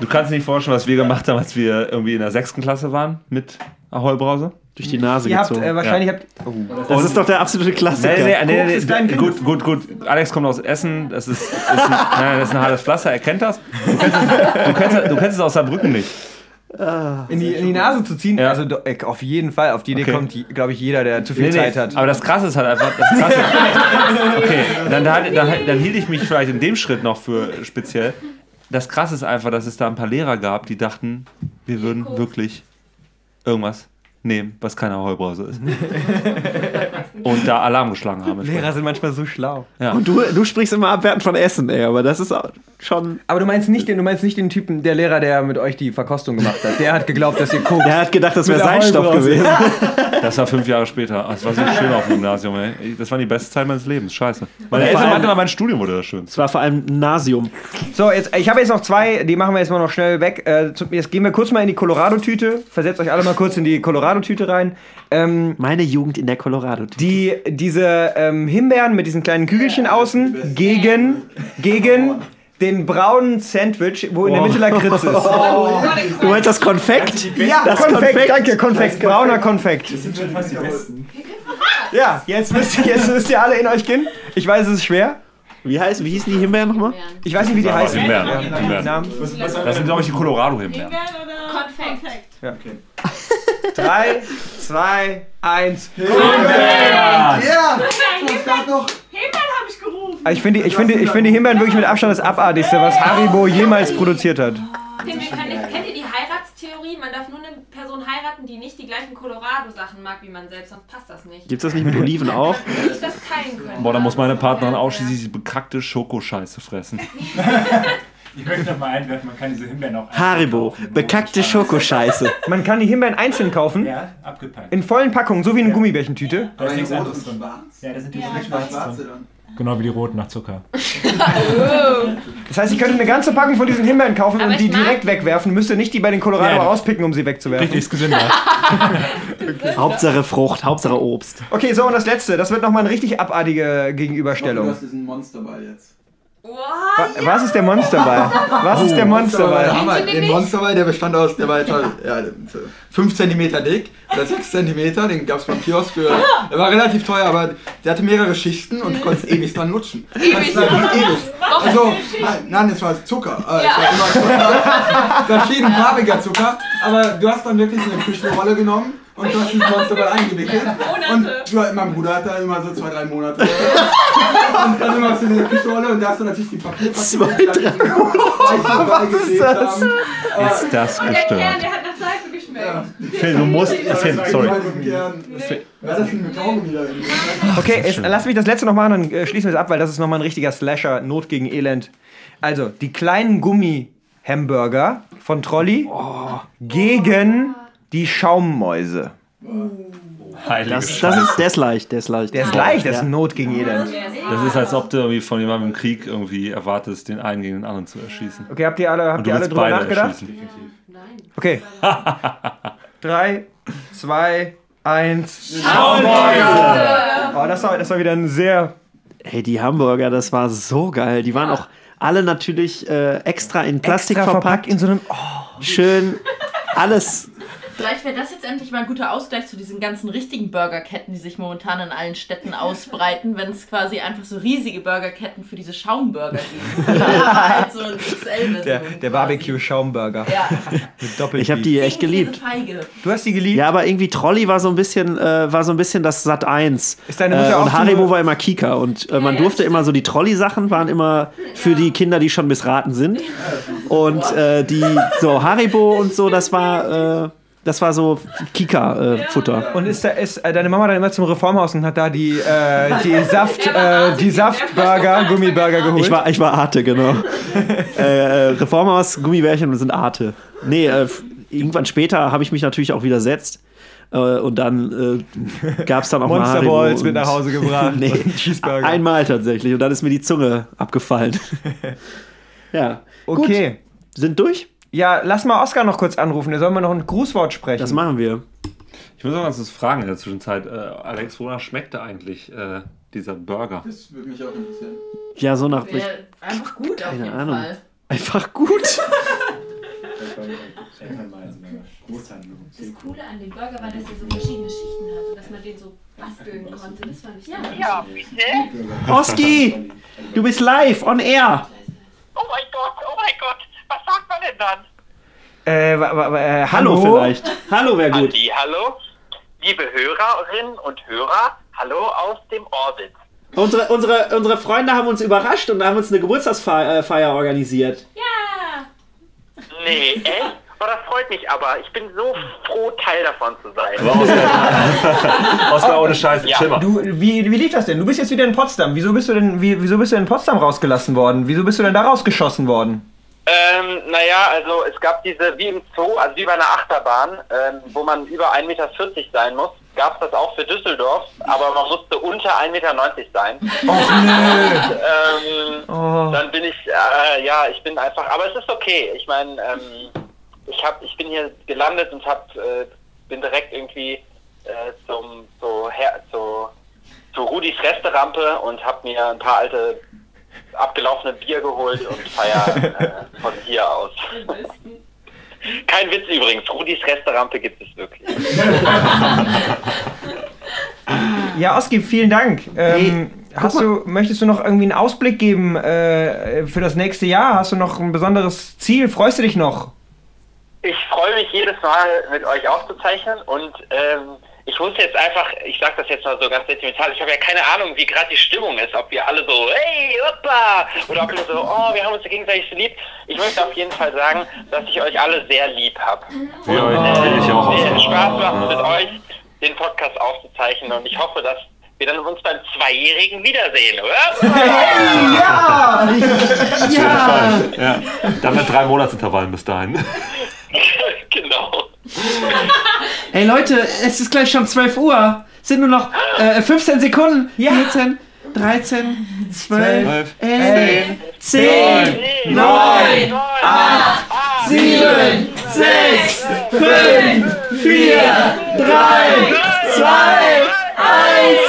du kannst dir nicht vorstellen, was wir gemacht haben, als wir irgendwie in der sechsten Klasse waren mit Ahoi Brause. Durch die Nase Ihr habt gezogen. äh, wahrscheinlich habt. Oh. Das ist doch der absolute Klassiker. Nee, nee, nee, nee, nee, gut, gut, gut. Alex kommt aus Essen. Das ist, ist, ein, [laughs] nein, das ist ein hartes Pflaster. Er kennt das. Du kennst es, du kennst, du kennst es aus Saarbrücken nicht. In die, in die Nase zu ziehen, Ja. also äh, auf jeden Fall, auf die Idee Okay. kommt, glaube ich, jeder, der zu viel Nee, nee, Zeit hat. Aber das Krasse ist halt einfach, das Krasse, [laughs] okay, dann, dann, dann, dann hielt ich mich vielleicht in dem Schritt noch für speziell. Das Krasse ist einfach, dass es da ein paar Lehrer gab, die dachten, wir würden wirklich irgendwas nehmen, was keine Heubrause ist. Und da Alarm geschlagen haben. Lehrer sind manchmal so schlau. Ja. Und du, du sprichst immer abwertend von Essen, ey, aber das ist auch schon. Aber du meinst nicht den, du meinst nicht den Typen, der Lehrer, der mit euch die Verkostung gemacht hat. Der hat geglaubt, dass ihr guckt. Der hat gedacht, das wäre sein Stoff gewesen. Das war fünf Jahre später. Das war so schön auf dem Gymnasium, ey. Das war die beste Zeit meines Lebens. Scheiße. Meine Eltern allem- mal, mein Studium wurde das schön. Es war vor allem ein Nasium. So, jetzt, ich habe jetzt noch zwei, die machen wir jetzt mal noch schnell weg. Äh, jetzt gehen wir kurz mal in die Colorado-Tüte. Versetzt euch alle mal kurz in die Colorado-Tüte rein. Ähm, Meine Jugend in der Colorado-Tüte. Die, diese ähm, Himbeeren mit diesen kleinen Kügelchen außen gegen, gegen den braunen Sandwich, wo in der Oh. Mitte Lakritz ist. Du meinst das Konfekt? Ja, das Konfekt, danke, Konfekt, brauner Konfekt. Das sind schon fast die besten. Ja, jetzt müsst, jetzt müsst ihr alle in euch gehen. Ich weiß, es ist schwer. Wie, heißt, wie hießen die Himbeeren nochmal? Ich weiß nicht, wie die heißen. Himbeeren, Ja, Himbeeren. Das sind, glaube ich, die Colorado-Himbeeren. Konfekt. Ja. Drei, zwei, eins. Ja! Ich gab noch. Himbeeren habe ich gerufen. Also ich finde ich finde, ich finde Himbeeren wirklich mit Abstand das Abartigste, was Haribo jemals produziert hat. Kennt ihr, kennt die Heiratstheorie? Man darf nur eine Person heiraten, die nicht die gleichen Colorado-Sachen mag wie man selbst, sonst passt das nicht. Gibt's das nicht mit Oliven auch? Nicht das teilen können. Boah, da muss meine Partnerin ausschließlich diese bekackte Schokoscheiße fressen. [laughs] Ich möchte noch mal einwerfen, man kann diese Himbeeren auch Haribo, bekackte Schokoscheiße. Man kann die Himbeeren einzeln kaufen. Ja, abgepackt. In vollen Packungen, so wie eine Gummibärchentüte. Da ist nichts anderes und drin. schwarz? Ja, da sind die Ja, roten schwarze dann. Genau wie die roten nach Zucker. [laughs] Das heißt, ich könnte eine ganze Packung von diesen Himbeeren kaufen Aber und die ich mag- direkt wegwerfen, müsste nicht die bei den Colorado Ja, rauspicken, um sie wegzuwerfen. Richtig, ist gesünder. [laughs] [laughs] Hauptsache Frucht, Hauptsache Obst. Okay, so und das letzte, das wird nochmal eine richtig abartige Ich hoffe, Gegenüberstellung. Du hast diesen Monsterball jetzt. Wa- Was ist der Monsterball? [laughs] Was ist der Der Monsterball? Hammer. Den Monsterball, der bestand aus, der war toll, ja, 5 cm dick oder 6 cm, den gab es beim Kiosk für, [laughs] der war relativ teuer, aber der hatte mehrere Schichten und du konntest [laughs] ewig dran lutschen. Ewig? Also, Schichten? nein, nein, es war Zucker. Äh, Ja. Es war immer Zucker, verschiedenfarbiger Zucker, aber du hast dann wirklich so eine Küchenrolle genommen und du hast diesen Monsterball eingewickelt. Und du, mein Bruder hat da immer so zwei, drei Monate. [laughs] und dann immer hast du diese Küchenrolle und da hast du natürlich die Papierpackung. Zwei, drei Was ist das? Ist das Und der Kern, gestört? der hat nach Seife geschmeckt. [laughs] Phil, du musst. Phil, sorry. Das Kaugummi da? Okay, jetzt, lass mich das letzte noch machen, dann äh, schließen wir es ab, weil das ist nochmal ein richtiger Slasher, Not gegen Elend. Also, die kleinen Gummi-Hamburger von Trolli gegen die Schaummäuse. Heilige Das, das ist, der ist leicht, der ist leicht. Der ist leicht, das ist Not gegen Elend. Das ist, als ob du irgendwie von jemandem im Krieg irgendwie erwartest, den einen gegen den anderen zu erschießen. Okay, habt ihr alle, habt ihr alle willst drüber beide nachgedacht? erschießen. Okay. Drei, zwei, eins. Schaummäuse! Oh, das war, das war wieder ein sehr. Hey, die Hamburger, das war so geil. Die waren auch alle natürlich äh, extra in Plastik Extra verpackt. in so einem. Schön alles. Vielleicht wäre das jetzt endlich mal ein guter Ausgleich zu diesen ganzen richtigen Burgerketten, die sich momentan in allen Städten [laughs] ausbreiten, wenn es quasi einfach so riesige Burgerketten für diese Schaumburger gibt. [laughs] [laughs] halt so. Der, der Barbecue-Schaumburger. Ja. Ich habe die echt geliebt. Du hast die geliebt? Ja, aber irgendwie Trolli war so ein bisschen, äh, war so ein bisschen das Sat 1. Ist deine Mutter äh, auch und Haribo war immer Kika und äh, man durfte immer so die Trolli-Sachen waren immer für die Kinder, die schon missraten sind. Und äh, die so Haribo und so, das war äh, das war so Kika-Futter. Und ist, da, ist äh, deine Mama dann immer zum Reformhaus und hat da die, äh, die [laughs] Saft, äh, die Saftburger, Gummiburger geholt? Ich war, ich war Arte, genau. [laughs] äh, Reformhaus, Gummibärchen sind Arte. Nee, äh, irgendwann später habe ich mich natürlich auch widersetzt. Äh, und dann äh, gab es dann auch mal Monster Haribo Balls mit nach Hause gebracht [laughs] nee, Cheeseburger. einmal tatsächlich. Und dann ist mir die Zunge abgefallen. ja. Okay. Gut. Sind durch? Ja, lass mal Oskar noch kurz anrufen. Der soll mal noch ein Grußwort sprechen. Das machen wir. Ich muss auch ganz kurz fragen in der Zwischenzeit, äh, Alex, wonach schmeckt da eigentlich äh, dieser Burger? Das würde mich auch interessieren. Ja, so nach. Wäre einfach gut auf Keine jeden Ahnung. Fall. Einfach gut. [laughs] Das Coole an dem Burger war, dass er so verschiedene Schichten hatte, dass man den so basteln konnte. Das fand ich ja, Ja, bitte? Oski, du bist live on air. Oh mein Gott, oh mein Gott. Was sagt man denn dann? Äh, äh, Hallo, hallo, vielleicht. Hallo wäre gut. Halli, hallo. Liebe Hörerinnen und Hörer, hallo aus dem Orbit. Unsere, unsere, unsere Freunde haben uns überrascht und haben uns eine Geburtstagsfeier organisiert. Ja! Nee, echt? Oh, das freut mich aber. Ich bin so froh, Teil davon zu sein. Aber Oskar, [laughs] Oskar ohne Scheiß, Ja. Schimmer. Du, wie, wie lief das denn? Du bist jetzt wieder in Potsdam. Wieso bist du denn, wie, wieso bist du in Potsdam rausgelassen worden? Wieso bist du denn da rausgeschossen worden? Ähm, naja, also es gab diese, wie im Zoo, also wie bei einer Achterbahn, ähm, wo man über 1,40 Meter sein muss. gab es das auch für Düsseldorf, aber man musste unter 1,90 Meter sein. Och Und, ähm, Oh. Dann bin ich, äh, ja, ich bin einfach, aber es ist okay. Ich meine, ähm, ich hab, ich bin hier gelandet und hab, äh, bin direkt irgendwie äh, zum, zu, her, zu, zu Rudis Resterampe und habe mir ein paar alte abgelaufene Bier geholt und feier [laughs] äh, von hier aus. Kein Witz übrigens, Rudis Resterampe gibt es wirklich. [laughs] Ja, Oski, vielen Dank. Ähm, hast du, möchtest du noch irgendwie einen Ausblick geben äh, für das nächste Jahr? Hast du noch ein besonderes Ziel? Freust du dich noch? Ich freue mich jedes Mal mit euch aufzuzeichnen und ähm, ich muss jetzt einfach, ich sag das jetzt mal so ganz sentimental, ich habe ja keine Ahnung, wie gerade die Stimmung ist, ob wir alle so, hey, hoppa, oder ob wir so, oh, wir haben uns gegenseitig so lieb. Ich möchte auf jeden Fall sagen, dass ich euch alle sehr lieb habe. Ja, und ich- ich auch. sehr Spaß macht mit euch, den Podcast aufzuzeichnen und ich hoffe, dass wir dann uns beim Zweijährigen wiedersehen, oder? Ja! Auf jeden Fall. Ja. Dann mit drei Monatsintervallen bis dahin. [laughs] genau. [laughs] Ey Leute, es ist gleich schon 12 Uhr. Sind nur noch äh, 15 Sekunden. 14, 13, 12, 11, 10, 9, 8, 7, 6, 5, 4, 3, 2, 1.